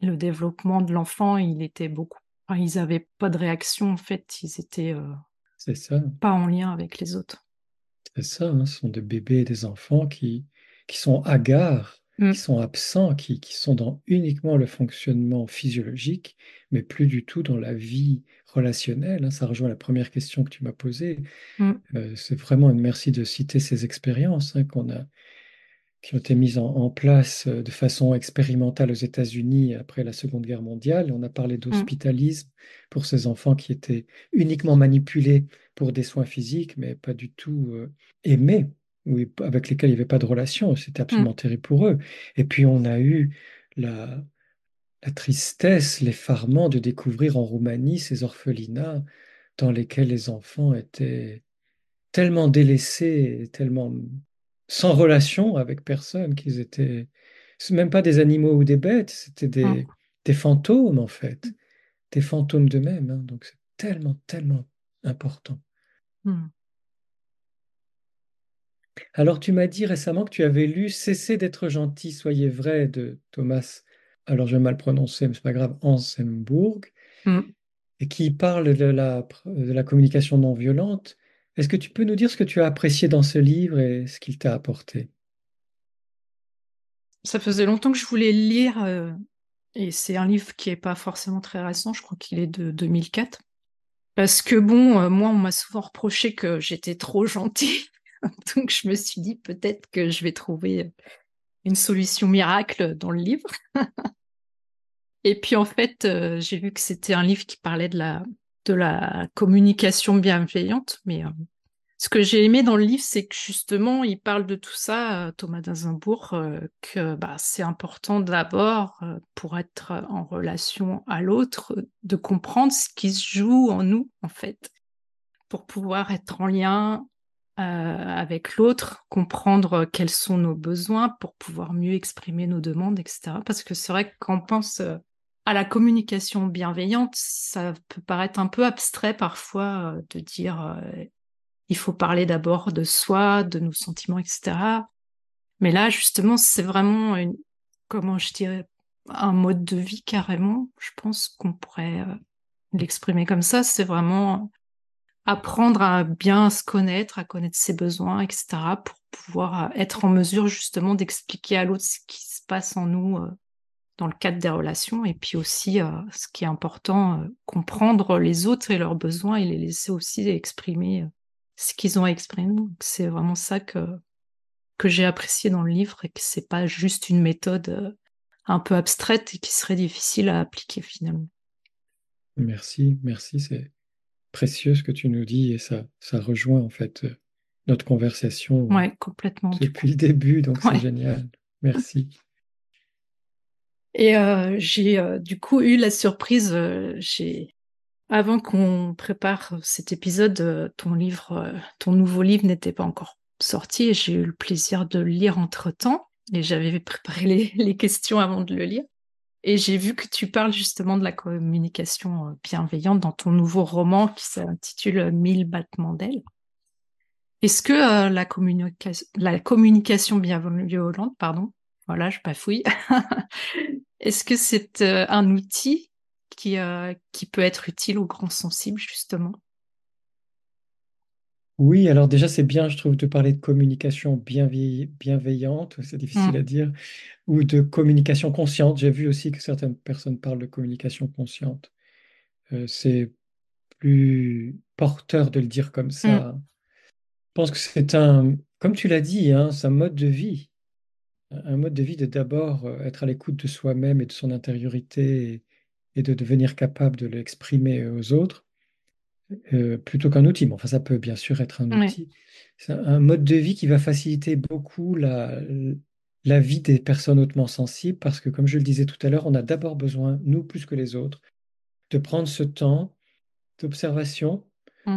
le développement de l'enfant, il était beaucoup. Enfin, ils n'avaient pas de réaction, en fait, ils étaient euh, C'est ça, pas en lien avec les autres. c'est ça. hein. Ce sont des bébés et des enfants qui, qui sont hagards, Mm. qui sont absents, qui, qui sont dans uniquement le fonctionnement physiologique, mais plus du tout dans la vie relationnelle. hein. Ça rejoint la première question que tu m'as posée. Mm. Euh, c'est vraiment une merci de citer ces expériences hein, qu'on a, qui ont été mises en, en place euh, de façon expérimentale aux États-Unis après la Seconde Guerre mondiale. On a parlé d'hospitalisme pour ces enfants qui étaient uniquement manipulés pour des soins physiques, mais pas du tout euh, aimés, ou avec lesquels il n'y avait pas de relation. C'était absolument terrible pour eux. Et puis on a eu la, la tristesse, l'effarement de découvrir en Roumanie ces orphelinats dans lesquels les enfants étaient tellement délaissés, tellement sans relation avec personne qu'ils étaient, même pas des animaux ou des bêtes, c'était des, Mm. des fantômes en fait, des fantômes d'eux-mêmes. hein. Donc c'est tellement, tellement important. Alors, tu m'as dit récemment que tu avais lu Cessez d'être gentil, soyez vrai de Thomas, alors je vais mal prononcer, mais c'est pas grave, Ansembourg, Mm. et qui parle de la, de la communication non violente. Est-ce que tu peux nous dire ce que tu as apprécié dans ce livre et ce qu'il t'a apporté? Ça faisait longtemps que je voulais le lire, euh, et c'est un livre qui est pas forcément très récent, je crois qu'il est de 2004. Parce que bon, euh, moi, on m'a souvent reproché que j'étais trop gentille. Donc je me suis dit peut-être que je vais trouver une solution miracle dans le livre. Et puis en fait, euh, j'ai vu que c'était un livre qui parlait de la, de la communication bienveillante. Mais euh, ce que j'ai aimé dans le livre, c'est que justement, il parle de tout ça, euh, Thomas d'Azinbourg, euh, que bah, c'est important d'abord euh, pour être en relation à l'autre, de comprendre ce qui se joue en nous, en fait, pour pouvoir être en lien euh, avec l'autre, comprendre quels sont nos besoins pour pouvoir mieux exprimer nos demandes, etc. Parce que c'est vrai que pense euh, à la communication bienveillante, ça peut paraître un peu abstrait parfois euh, de dire euh, il faut parler d'abord de soi, de nos sentiments, etc. Mais là, justement, c'est vraiment comment je dirais, un mode de vie carrément. Je pense qu'on pourrait euh, l'exprimer comme ça. C'est vraiment apprendre à bien se connaître, à connaître ses besoins, etc., pour pouvoir euh, être en mesure justement d'expliquer à l'autre ce qui se passe en nous euh, dans le cadre des relations, et puis aussi, euh, ce qui est important, comprendre les autres et leurs besoins et les laisser aussi exprimer ce qu'ils ont à exprimer. C'est vraiment ça que, que j'ai apprécié dans le livre et que c'est pas juste une méthode un peu abstraite et qui serait difficile à appliquer finalement. Merci, merci, c'est précieux ce que tu nous dis et ça, ça rejoint en fait euh, notre conversation Ouais, complètement. depuis le début, donc c'est génial. Merci. Et euh, j'ai euh, du coup eu la surprise, euh, j'ai avant qu'on prépare cet épisode, euh, ton livre, euh, ton nouveau livre n'était pas encore sorti et j'ai eu le plaisir de le lire entre-temps et j'avais préparé les, les questions avant de le lire. Et j'ai vu que tu parles justement de la communication euh, bienveillante dans ton nouveau roman qui s'intitule Mille battements d'ailes. Est-ce que euh, la, communica- la communication bienveillante, pardon, voilà, je bafouille, est-ce que c'est euh, un outil qui, euh, qui peut être utile aux grands sensibles, justement? Oui, alors déjà c'est bien, je trouve, de parler de communication bienveillante, c'est difficile Mm, à dire, ou de communication consciente. J'ai vu aussi que certaines personnes parlent de communication consciente. Euh, c'est plus porteur de le dire comme mm, ça. Je pense que c'est un, comme tu l'as dit, hein, c'est un mode de vie. Un mode de vie de d'abord euh, être à l'écoute de soi-même et de son intériorité et, et de devenir capable de l'exprimer aux autres, euh, plutôt qu'un outil. Mais enfin, ça peut bien sûr être un ouais, outil. C'est un mode de vie qui va faciliter beaucoup la, la vie des personnes hautement sensibles parce que, comme je le disais tout à l'heure, on a d'abord besoin, nous plus que les autres, de prendre ce temps d'observation, mm,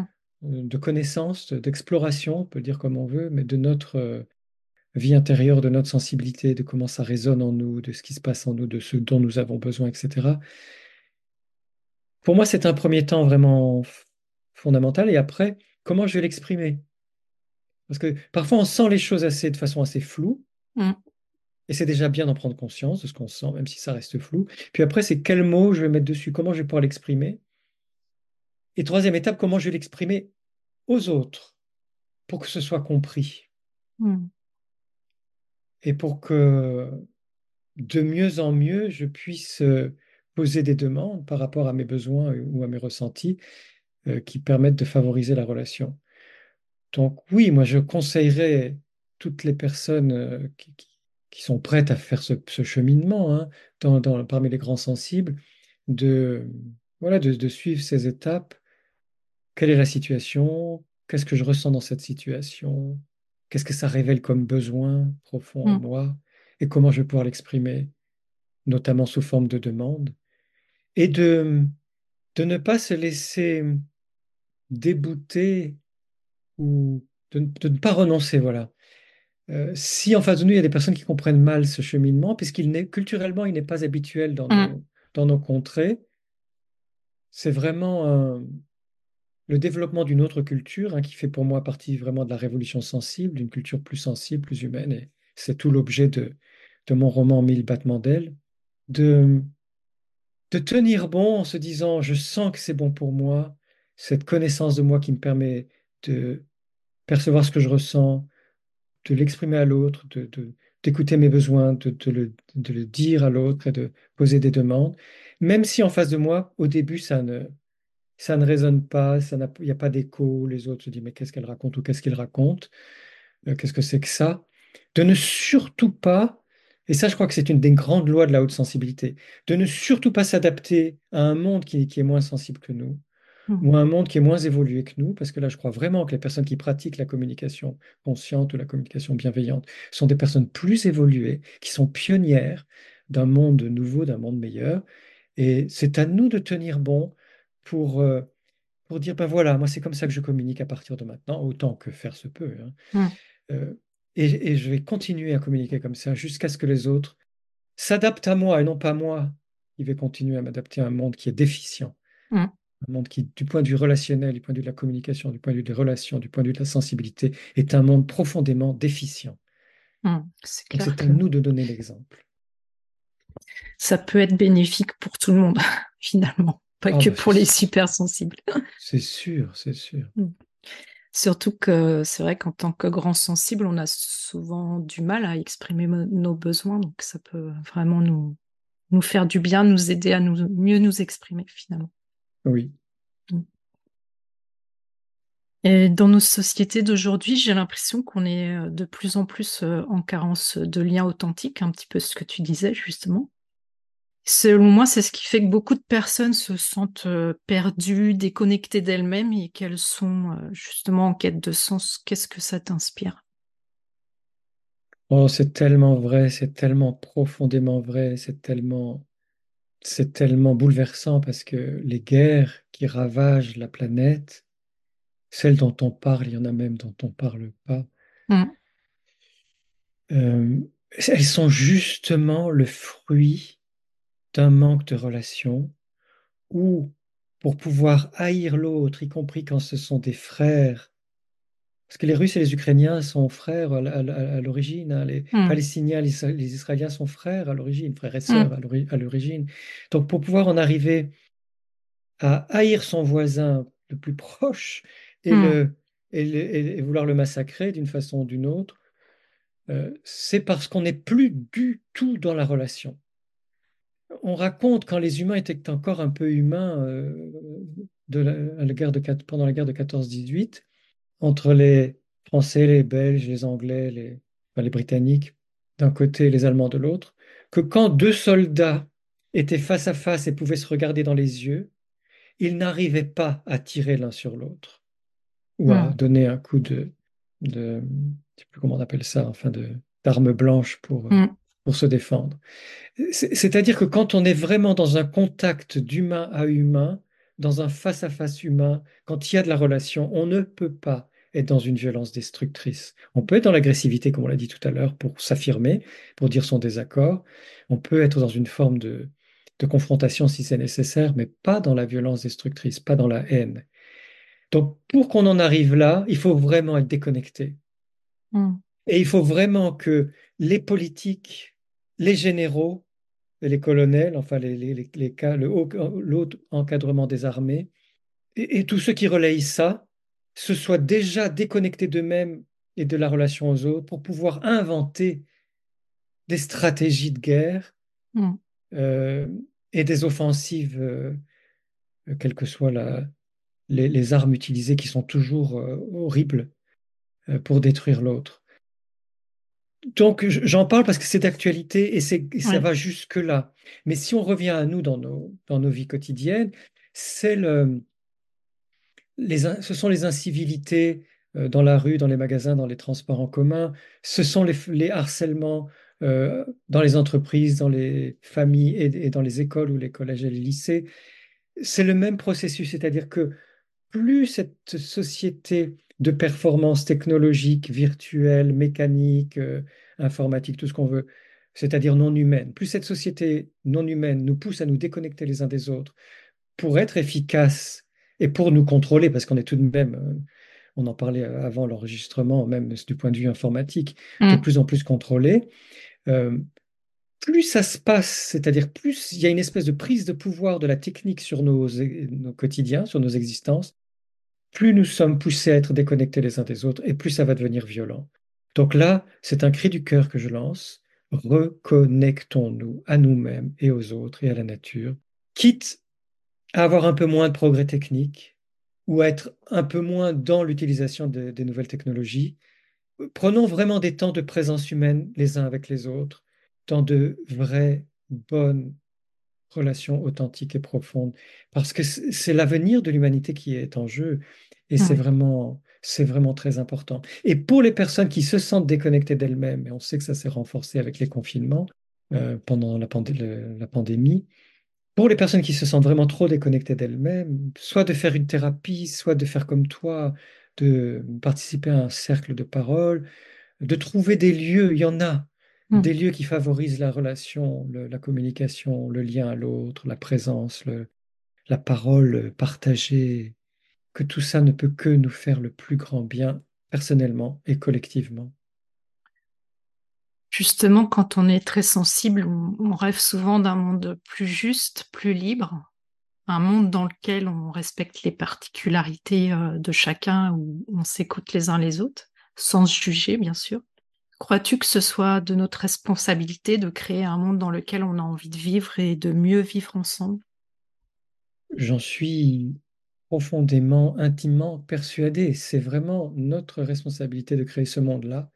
euh, de connaissance, d'exploration, on peut le dire comme on veut, mais de notre euh, vie intérieure, de notre sensibilité, de comment ça résonne en nous, de ce qui se passe en nous, de ce dont nous avons besoin, etc. Pour moi, c'est un premier temps vraiment f- fondamental. Et après, comment je vais l'exprimer? Parce que parfois, on sent les choses assez, de façon assez floue. mm, Et c'est déjà bien d'en prendre conscience de ce qu'on sent, même si ça reste flou. Puis après, c'est quel mot je vais mettre dessus, comment je vais pouvoir l'exprimer? Et troisième étape, comment je vais l'exprimer aux autres pour que ce soit compris? mm, Et pour que de mieux en mieux, je puisse euh, poser des demandes par rapport à mes besoins ou à mes ressentis euh, qui permettent de favoriser la relation. Donc oui, moi je conseillerais toutes les personnes euh, qui, qui- sont prêtes à faire ce, ce cheminement hein, dans- dans- parmi les grands sensibles de, voilà, de, de suivre ces étapes. Quelle est la situation? Qu'est-ce que je ressens dans cette situation? Qu'est-ce que ça révèle comme besoin profond en mm, moi? Et comment je vais pouvoir l'exprimer, notamment sous forme de demande? Et de, de ne pas se laisser débouter ou de, de ne pas renoncer, voilà. Euh, si en face de nous, il y a des personnes qui comprennent mal ce cheminement, puisqu'il n'est culturellement, il n'est pas habituel dans mm, nos, dans nos contrées, c'est vraiment un, le développement d'une autre culture, hein, qui fait pour moi partie vraiment de la révolution sensible, d'une culture plus sensible, plus humaine, et c'est tout l'objet de, de mon roman Mille battements d'ailes, de, de tenir bon en se disant, je sens que c'est bon pour moi, cette connaissance de moi qui me permet de percevoir ce que je ressens, de l'exprimer à l'autre, de, d'écouter mes besoins, de, le, dire à l'autre et de poser des demandes, même si en face de moi, au début, ça ne, ça ne résonne pas, il n'y a pas d'écho, les autres se disent mais qu'est-ce qu'elle raconte ou qu'est-ce qu'il raconte, euh, qu'est-ce que c'est que ça, de ne surtout pas, et ça je crois que c'est une des grandes lois de la haute sensibilité, de ne surtout pas s'adapter à un monde qui est moins sensible que nous, Ou un monde qui est moins évolué que nous, parce que là, je crois vraiment que les personnes qui pratiquent la communication consciente ou la communication bienveillante sont des personnes plus évoluées, qui sont pionnières d'un monde nouveau, d'un monde meilleur. Et c'est à nous de tenir bon pour, euh, pour dire, ben voilà, moi, c'est comme ça que je communique à partir de maintenant, autant que faire se peut. Hein. Euh, et, et je vais continuer à communiquer comme ça jusqu'à ce que les autres s'adaptent à moi et non pas moi. Il vais continuer à m'adapter à un monde qui est déficient. Un monde qui, du point de vue relationnel, du point de vue de la communication, du point de vue des relations, du point de vue de la sensibilité, est un monde profondément déficient. Hum, c'est à nous de donner l'exemple. Ça peut être bénéfique pour tout le monde, finalement, pas ah que bah, pour les super sensibles. C'est sûr, c'est sûr. Hum. Surtout que c'est vrai qu'en tant que grand sensible, on a souvent du mal à exprimer nos besoins, donc ça peut vraiment nous, nous faire du bien, nous aider à nous, mieux nous exprimer finalement. Oui. Et dans nos sociétés d'aujourd'hui, j'ai l'impression qu'on est euh, de plus en plus euh, en carence de liens authentiques, un petit peu ce que tu disais justement. Selon moi, c'est ce qui fait que beaucoup de personnes se sentent euh, perdues, déconnectées d'elles-mêmes et qu'elles sont justement en quête de sens. Qu'est-ce que ça t'inspire? Oh, c'est tellement vrai, c'est tellement profondément vrai, c'est tellement c'est tellement bouleversant parce que les guerres qui ravagent la planète, celles dont on parle, il y en a même dont on ne parle pas, mm. euh, elles sont justement le fruit d'un manque de relation où, pour pouvoir haïr l'autre, y compris quand ce sont des frères, parce que les Russes et les Ukrainiens sont frères à, l'origine, hein. les hmm. Palestiniens, les, les, Israéliens sont frères à l'origine, frères et sœurs hmm. à l'origine. Donc pour pouvoir en arriver à haïr son voisin le plus proche et, hmm. le, et, vouloir le massacrer d'une façon ou d'une autre, euh, c'est parce qu'on n'est plus du tout dans la relation. On raconte quand les humains étaient encore un peu humains euh, de la, guerre de, pendant la guerre de 14-18, entre les Français, les Belges, les Anglais, les, les Britanniques d'un côté et les Allemands de l'autre, que quand deux soldats étaient face à face et pouvaient se regarder dans les yeux, ils n'arrivaient pas à tirer l'un sur l'autre ou à hmm. donner un coup de, de je sais plus comment on appelle ça, enfin de d'arme blanche pour, hmm. pour se défendre. C'est-à-dire que quand on est vraiment dans un contact d'humain à humain, dans un face-à-face humain, quand il y a de la relation, on ne peut pas être dans une violence destructrice. On peut être dans l'agressivité, comme on l'a dit tout à l'heure, pour s'affirmer, pour dire son désaccord. On peut être dans une forme de, confrontation si c'est nécessaire, mais pas dans la violence destructrice, pas dans la haine. Donc, pour qu'on en arrive là, il faut vraiment être déconnecté. Hmm. Et il faut vraiment que les politiques, les généraux, les colonels, enfin les, les, les, cas, le haut, encadrement des armées, et, tous ceux qui relayent ça, se soient déjà déconnectés d'eux-mêmes et de la relation aux autres pour pouvoir inventer des stratégies de guerre mm. euh, et des offensives, euh, quelles que soient les, armes utilisées, qui sont toujours euh, horribles pour détruire l'autre. Donc, j'en parle parce que c'est d'actualité et, ça va jusque-là. Mais si on revient à nous dans nos, dans nos vies quotidiennes, c'est ce sont les incivilités euh, dans la rue, dans les magasins, dans les transports en commun, ce sont les, harcèlements euh, dans les entreprises, dans les familles et, dans les écoles ou les collèges et les lycées. C'est le même processus, c'est-à-dire que plus cette société de performance technologique, virtuelle, mécanique, euh, informatique, tout ce qu'on veut, c'est-à-dire non humaine. Plus cette société non humaine nous pousse à nous déconnecter les uns des autres pour être efficace et pour nous contrôler, parce qu'on est tout de même, euh, on en parlait avant l'enregistrement, même du point de vue informatique, de Mm. plus en plus contrôlé. Euh, plus ça se passe, c'est-à-dire plus il y a une espèce de prise de pouvoir de la technique sur nos, nos quotidiens, sur nos existences, plus nous sommes poussés à être déconnectés les uns des autres et plus ça va devenir violent. Donc là, c'est un cri du cœur que je lance. Reconnectons-nous à nous-mêmes et aux autres et à la nature, quitte à avoir un peu moins de progrès techniques ou à être un peu moins dans l'utilisation de- des nouvelles technologies. Prenons vraiment des temps de présence humaine les uns avec les autres, dans de vraies, bonnes relation authentique et profonde, parce que c'est l'avenir de l'humanité qui est en jeu, et c'est vraiment, c'est vraiment très important. Et pour les personnes qui se sentent déconnectées d'elles-mêmes, et on sait que ça s'est renforcé avec les confinements euh, pendant la, pandé- le- la pandémie, pour les personnes qui se sentent vraiment trop déconnectées d'elles-mêmes, soit de faire une thérapie, soit de faire comme toi, de participer à un cercle de parole, de trouver des lieux, il y en a, Mm. des lieux qui favorisent la relation, le- la communication, le lien à l'autre, la présence, le- la parole partagée, que tout ça ne peut que nous faire le plus grand bien personnellement et collectivement. Justement, quand on est très sensible, on, rêve souvent d'un monde plus juste, plus libre, un monde dans lequel on respecte les particularités euh, de chacun, où on s'écoute les uns les autres, sans se juger, bien sûr. Crois-tu que ce soit de notre responsabilité de créer un monde dans lequel on a envie de vivre et de mieux vivre ensemble? J'en suis profondément, intimement persuadé. C'est vraiment notre responsabilité de créer ce monde-là,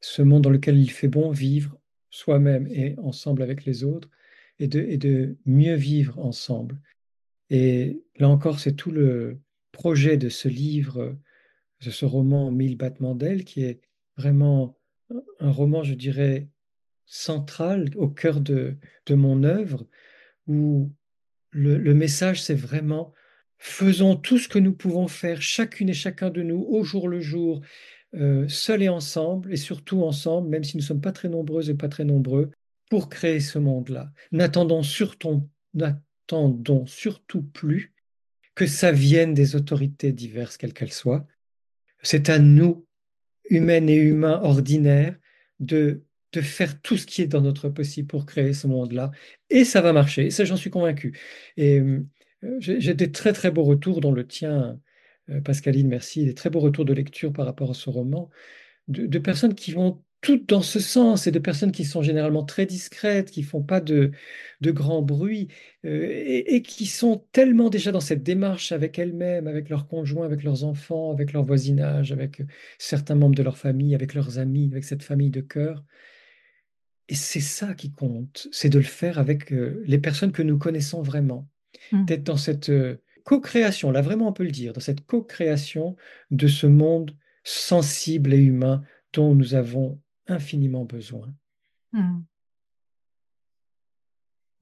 ce monde dans lequel il fait bon vivre soi-même et ensemble avec les autres, et de, et de mieux vivre ensemble. Et là encore, c'est tout le projet de ce livre, de ce roman Mille battements d'ailes, qui est vraiment un roman, je dirais, central au cœur de, de mon œuvre, où le, le message, c'est vraiment faisons tout ce que nous pouvons faire, chacune et chacun de nous, au jour le jour, euh, seuls et ensemble, et surtout ensemble, même si nous ne sommes pas très nombreux et pas très nombreux, pour créer ce monde-là. N'attendons surtout, surtout plus que ça vienne des autorités diverses, quelles qu'elles soient. C'est à nous, humaines et humains ordinaires, de, de faire tout ce qui est dans notre possible pour créer ce monde-là. Et ça va marcher, ça j'en suis convaincu. Et euh, j'ai des très très beaux retours, dont le tien, Pascaline, merci, des très beaux retours de lecture par rapport à ce roman, de, de personnes qui vont toutes dans ce sens et de personnes qui sont généralement très discrètes, qui font pas de, de grand bruit euh, et, et qui sont tellement déjà dans cette démarche avec elles-mêmes, avec leurs conjoints, avec leurs enfants, avec leur voisinage, avec certains membres de leur famille, avec leurs amis, avec cette famille de cœur. Et c'est ça qui compte, c'est de le faire avec euh, les personnes que nous connaissons vraiment, Mm. d'être dans cette euh, co-création, là vraiment on peut le dire, dans cette co-création de ce monde sensible et humain dont nous avons infiniment besoin. Mm.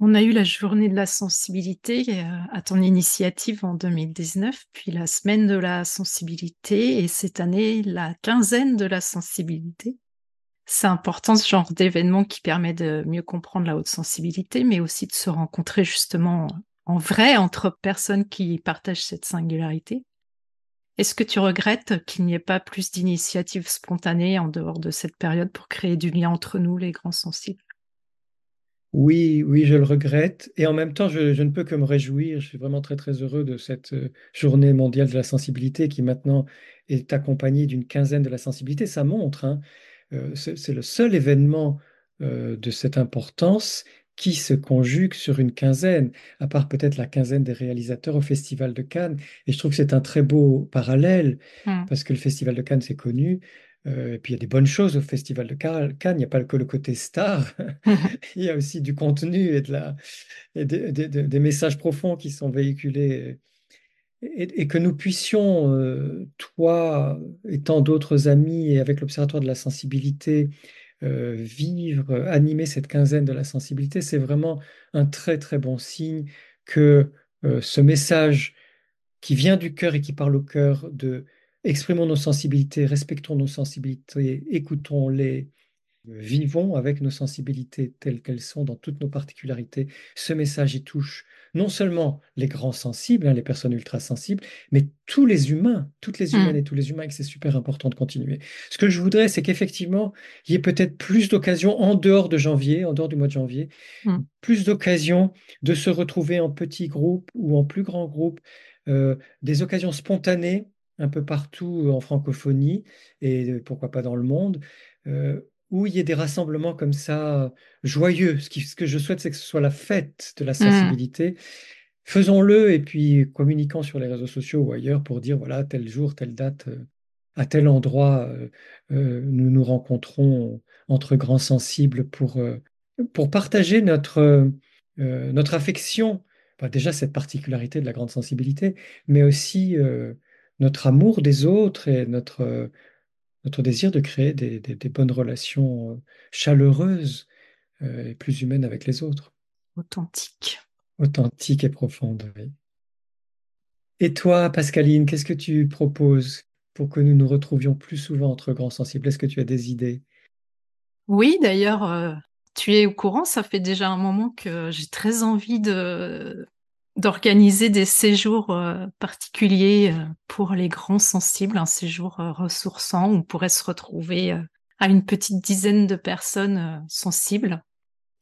On a eu la journée de la sensibilité euh, à ton initiative en 2019, puis la semaine de la sensibilité et cette année la quinzaine de la sensibilité. C'est important ce genre d'événement qui permet de mieux comprendre la haute sensibilité, mais aussi de se rencontrer justement en vrai entre personnes qui partagent cette singularité. Est-ce que tu regrettes qu'il n'y ait pas plus d'initiatives spontanées en dehors de cette période pour créer du lien entre nous, les grands sensibles? Oui, oui, je le regrette. Et en même temps, je, ne peux que me réjouir. Je suis vraiment très, très heureux de cette euh, journée mondiale de la sensibilité qui maintenant est accompagnée d'une quinzaine de la sensibilité. Ça montre, hein, euh, c'est c'est le seul événement euh, de cette importance qui se conjugue sur une quinzaine, à part peut-être la quinzaine des réalisateurs au Festival de Cannes. Et je trouve que c'est un très beau parallèle, Mm. parce que le Festival de Cannes, c'est connu. Euh, et puis il y a des bonnes choses au Festival de Cannes. Il n'y a pas que le côté star. Il y a aussi du contenu et, de la, et de- de- de- des messages profonds qui sont véhiculés. Et, et que nous puissions, euh, toi et tant d'autres amis, et avec l'Observatoire de la sensibilité, euh, vivre, euh, animer cette quinzaine de la sensibilité, c'est vraiment un très très bon signe que euh, ce message qui vient du cœur et qui parle au cœur de exprimons nos sensibilités, respectons nos sensibilités, écoutons-les, vivons avec nos sensibilités telles qu'elles sont dans toutes nos particularités. Ce message y touche non seulement les grands sensibles, hein, les personnes ultra sensibles, mais tous les humains, toutes les humaines mm. et tous les humains, et que c'est super important de continuer. Ce que je voudrais, c'est qu'effectivement, il y ait peut-être plus d'occasions en dehors de janvier, en dehors du mois de janvier, mm. plus d'occasions de se retrouver en petits groupes ou en plus grands groupes, euh, des occasions spontanées un peu partout en francophonie et euh, pourquoi pas dans le monde, euh, où il y ait des rassemblements comme ça joyeux. Ce, ce que je souhaite, c'est que ce soit la fête de la mmh. sensibilité. Faisons-le et puis communiquons sur les réseaux sociaux ou ailleurs pour dire voilà, tel jour, telle date, euh, à tel endroit, nous nous rencontrons entre grands sensibles pour, pour partager notre, notre affection. déjà cette particularité de la grande sensibilité, mais aussi notre amour des autres et notre, notre désir de créer des, bonnes relations euh, chaleureuses euh, et plus humaines avec les autres. Authentiques. Authentiques et profondes, oui. Et toi, Pascaline, qu'est-ce que tu proposes pour que nous nous retrouvions plus souvent entre grands sensibles? Est-ce que tu as des idées? Oui, d'ailleurs, euh, tu es au courant, ça fait déjà un moment que j'ai très envie de d'organiser des séjours euh, particuliers euh, pour les grands sensibles, un séjour euh, ressourçant où on pourrait se retrouver à une petite dizaine de personnes sensibles.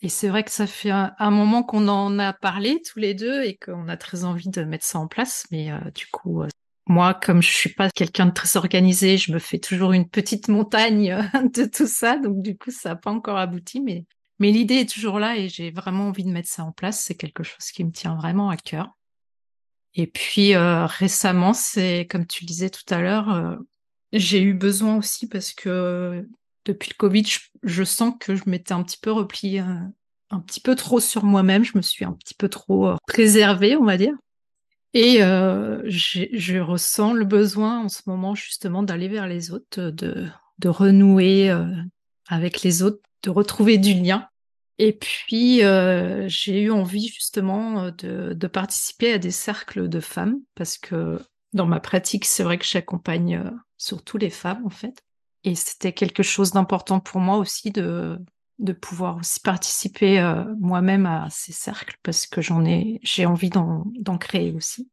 Et c'est vrai que ça fait un, moment qu'on en a parlé tous les deux et qu'on a très envie de mettre ça en place. Mais du coup, moi, comme je suis pas quelqu'un de très organisé, je me fais toujours une petite montagne de tout ça. Donc du coup, ça n'a pas encore abouti. Mais mais l'idée est toujours là et j'ai vraiment envie de mettre ça en place. C'est quelque chose qui me tient vraiment à cœur. Et puis euh, récemment, c'est comme tu disais tout à l'heure, euh, j'ai eu besoin aussi parce que depuis le Covid, je, sens que je m'étais un petit peu repliée euh, un petit peu trop sur moi-même. Je me suis un petit peu trop préservée, on va dire. Et je ressens le besoin en ce moment justement d'aller vers les autres, de renouer avec les autres, de retrouver du lien. Et puis, euh, j'ai eu envie justement euh, de, de, participer à des cercles de femmes parce que dans ma pratique, c'est vrai que j'accompagne euh, surtout les femmes en fait. Et c'était quelque chose d'important pour moi aussi de, de pouvoir aussi participer moi-même à ces cercles parce que j'en ai, j'ai envie d'en créer aussi.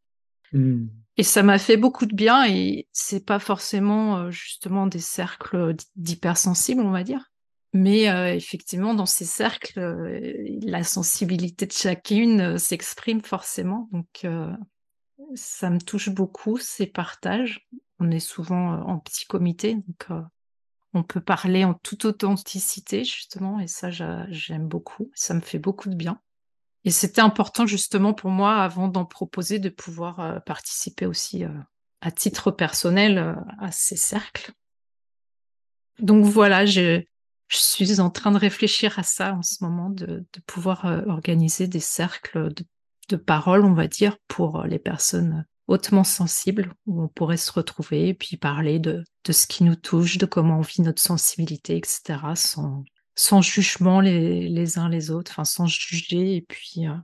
Mmh. Et ça m'a fait beaucoup de bien et c'est pas forcément justement des cercles d'hypersensibles, on va dire. Mais euh, effectivement, dans ces cercles, euh, la sensibilité de chacune euh, s'exprime forcément. Donc, ça me touche beaucoup, ces partages. On est souvent en petit comité, donc on peut parler en toute authenticité, justement, et ça, j'aime beaucoup. Ça me fait beaucoup de bien. Et c'était important, justement, pour moi, avant d'en proposer, de pouvoir participer aussi à titre personnel à ces cercles. Donc voilà, j'ai je suis en train de réfléchir à ça en ce moment, de, pouvoir euh, organiser des cercles de, de, parole, on va dire, pour euh, les personnes hautement sensibles, où on pourrait se retrouver et puis parler de, ce qui nous touche, de comment on vit notre sensibilité, etc., sans, jugement les, uns les autres, enfin sans juger et puis euh,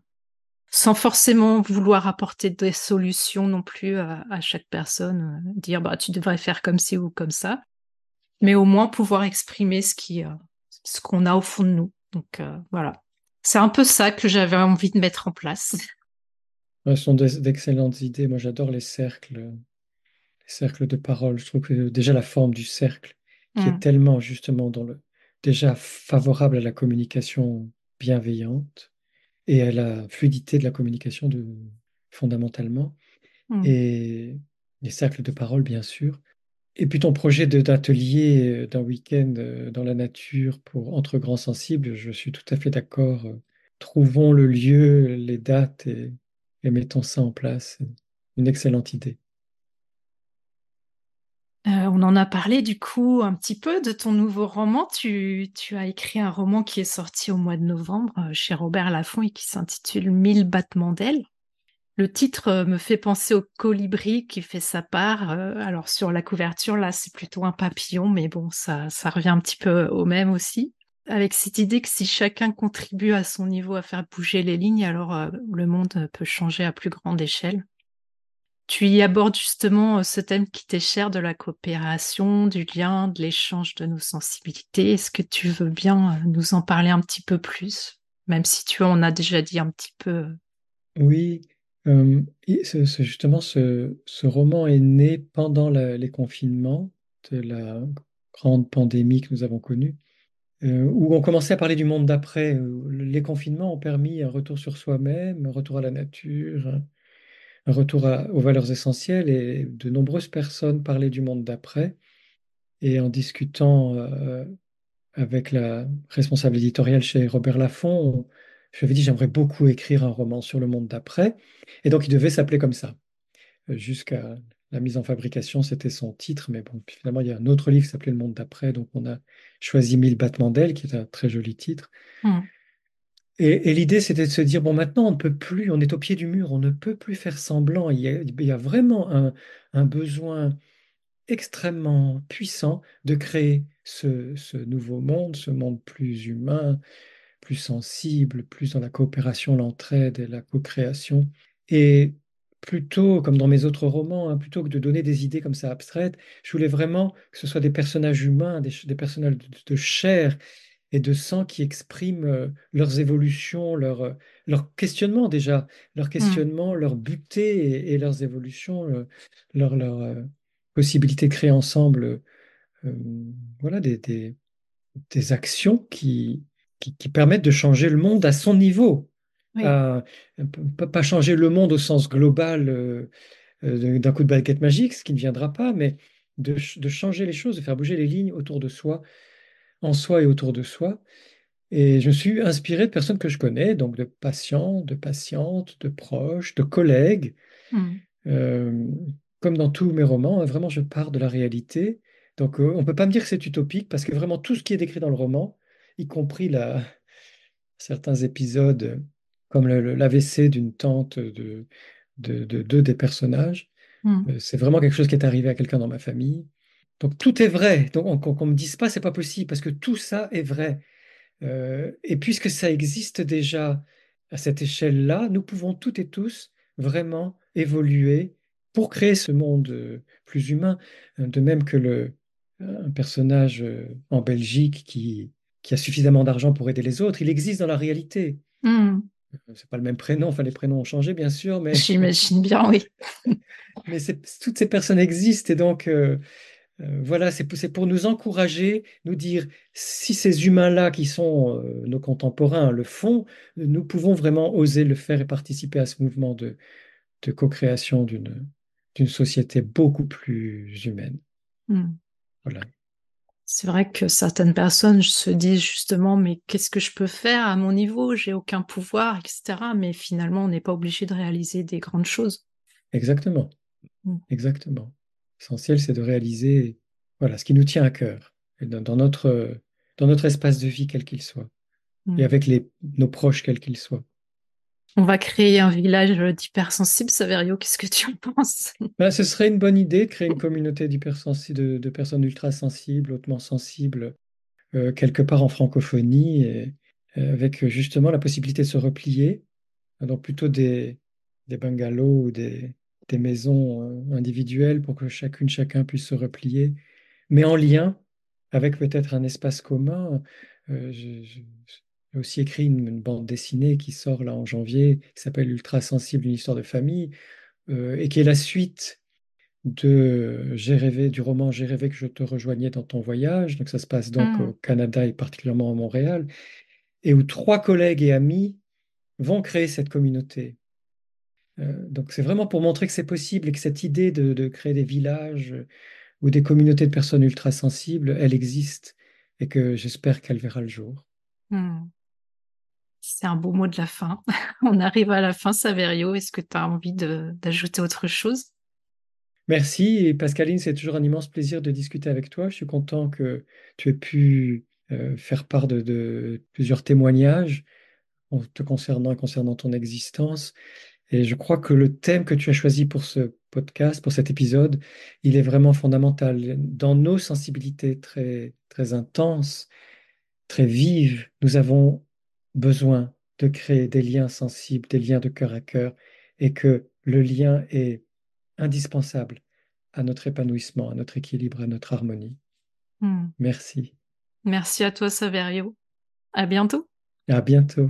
sans forcément vouloir apporter des solutions non plus à, à chaque personne, dire bah tu devrais faire comme ci ou comme ça, mais au moins pouvoir exprimer ce qui, euh, ce qu'on a au fond de nous. Donc euh, voilà, c'est un peu ça que j'avais envie de mettre en place. Ce sont d'excellentes idées. Moi, j'adore les cercles, les cercles de parole. Je trouve que déjà la forme du cercle, qui est mm. tellement justement dans le déjà favorable à la communication bienveillante et à la fluidité de la communication de, fondamentalement. Mm. Et les cercles de parole, bien sûr, et puis ton projet d'atelier euh, d'un week-end euh, dans la nature pour entre grands sensibles, je suis tout à fait d'accord. Trouvons le lieu, les dates et, mettons ça en place. Une excellente idée. Euh, on en a parlé du coup un petit peu de ton nouveau roman. Tu, tu, as écrit un roman qui est sorti au mois de novembre chez Robert Laffont et qui s'intitule Mille battements d'ailes. Le titre euh, me fait penser au colibri qui fait sa part. Euh, alors sur la couverture, là, c'est plutôt un papillon, mais bon, ça, revient un petit peu au même aussi. Avec cette idée que si chacun contribue à son niveau à faire bouger les lignes, alors euh, le monde peut changer à plus grande échelle. tu y abordes justement ce thème qui t'est cher de la coopération, du lien, de l'échange de nos sensibilités. Est-ce que tu veux bien nous en parler un petit peu plus, même si tu en as déjà dit un petit peu Oui, euh, justement, ce, roman est né pendant les confinements de la grande pandémie que nous avons connue, euh, où on commençait à parler du monde d'après. Les confinements ont permis un retour sur soi-même, un retour à la nature, un, retour aux valeurs essentielles, et de nombreuses personnes parlaient du monde d'après. Et en discutant euh, avec la responsable éditoriale chez Robert Laffont, je lui avais dit j'aimerais beaucoup écrire un roman sur le monde d'après. Et donc il devait s'appeler comme ça. Euh, jusqu'à la mise en fabrication, c'était son titre. Mais bon, finalement, il y a un autre livre qui s'appelait Le monde d'après. Donc on a choisi Mille battements d'ailes, qui est un très joli titre. Hmm. Et, l'idée, c'était de se dire, bon, maintenant, on ne peut plus, on est au pied du mur, on ne peut plus faire semblant. Il y a, vraiment un, besoin extrêmement puissant de créer ce, nouveau monde, ce monde plus humain, plus sensible, plus dans la coopération, l'entraide et la co-création. Et plutôt, comme dans mes autres romans, hein, plutôt que de donner des idées comme ça abstraites, je voulais vraiment que ce soit des personnages humains, des, personnages de, chair et de sang qui expriment euh, leurs évolutions, leurs euh, leur questionnements déjà, leurs mmh. questionnements, leurs butées et, leurs évolutions, euh, leur, leur possibilité de créer ensemble voilà, des, des actions qui, qui, permettent de changer le monde à son niveau. pas changer le monde au sens global euh, euh, d'un coup de baguette magique, ce qui ne viendra pas, mais de, changer les choses, de faire bouger les lignes autour de soi, en soi et autour de soi. Et je me suis inspiré de personnes que je connais, donc de patients, de patientes, de proches, de collègues. Hmm. Euh, comme dans tous mes romans, hein, vraiment, je pars de la réalité. Donc, on ne peut pas me dire que c'est utopique parce que vraiment tout ce qui est décrit dans le roman, y compris la, certains épisodes comme l'AVC d'une tante de deux de, des personnages. Hmm. Euh, c'est vraiment quelque chose qui est arrivé à quelqu'un dans ma famille. Donc tout est vrai. Donc qu'on ne me dise pas, c'est pas possible, parce que tout ça est vrai. Euh, et puisque ça existe déjà à cette échelle-là, nous pouvons toutes et tous vraiment évoluer pour créer ce monde euh, plus humain. De même que le, un personnage en Belgique qui qui a suffisamment d'argent pour aider les autres, il existe dans la réalité. Hmm. C'est pas le même prénom, enfin les prénoms ont changé bien sûr, mais j'imagine bien, oui. mais toutes ces personnes existent et donc euh, euh, voilà, c'est pour, nous encourager, nous dire si ces humains-là qui sont euh, nos contemporains le font, nous pouvons vraiment oser le faire et participer à ce mouvement de, de co-création d'une d'une société beaucoup plus humaine. Hmm. Voilà. C'est vrai que certaines personnes se disent justement, mais qu'est-ce que je peux faire à mon niveau? J'ai aucun pouvoir, etc. Mais finalement, on n'est pas obligé de réaliser des grandes choses. Exactement. Mm. Exactement. L'essentiel, c'est de réaliser voilà, ce qui nous tient à cœur dans, notre, dans notre espace de vie, quel qu'il soit, et mm. avec les, nos proches, quels qu'ils soient. On va créer un village d'hypersensibles, Saverio, qu'est-ce que tu en penses? Ben, Ce serait une bonne idée de créer une communauté d'hypersensibles, de, personnes ultra sensibles, hautement sensibles, euh, quelque part en francophonie, euh, avec justement la possibilité de se replier, donc plutôt des, des bungalows ou des, des maisons euh, individuelles pour que chacune, chacun puisse se replier, mais en lien avec peut-être un espace commun. je, j'ai aussi écrit une, bande dessinée qui sort là en janvier, qui s'appelle Ultra sensible, une histoire de famille, euh, et qui est la suite de J'ai rêvé du roman J'ai rêvé que je te rejoignais dans ton voyage. Donc ça se passe donc mmh. au Canada et particulièrement à Montréal, et où trois collègues et amis vont créer cette communauté. Euh, donc c'est vraiment pour montrer que c'est possible et que cette idée de, créer des villages ou des communautés de personnes ultra sensibles, elle existe et que j'espère qu'elle verra le jour. Mmh. C'est un beau mot de la fin. On arrive à la fin, Saverio. Est-ce que tu as envie d'ajouter autre chose? Merci. Et Pascaline, c'est toujours un immense plaisir de discuter avec toi. Je suis content que tu aies pu euh, faire part de, plusieurs témoignages en te concernant et concernant ton existence. Et je crois que le thème que tu as choisi pour ce podcast, pour cet épisode, il est vraiment fondamental. Dans nos sensibilités très, très intenses, très vives, nous avons besoin de créer des liens sensibles, des liens de cœur à cœur, et que le lien est indispensable à notre épanouissement, à notre équilibre, à notre harmonie. Hmm. Merci. Merci à toi, Saverio. À bientôt. À bientôt.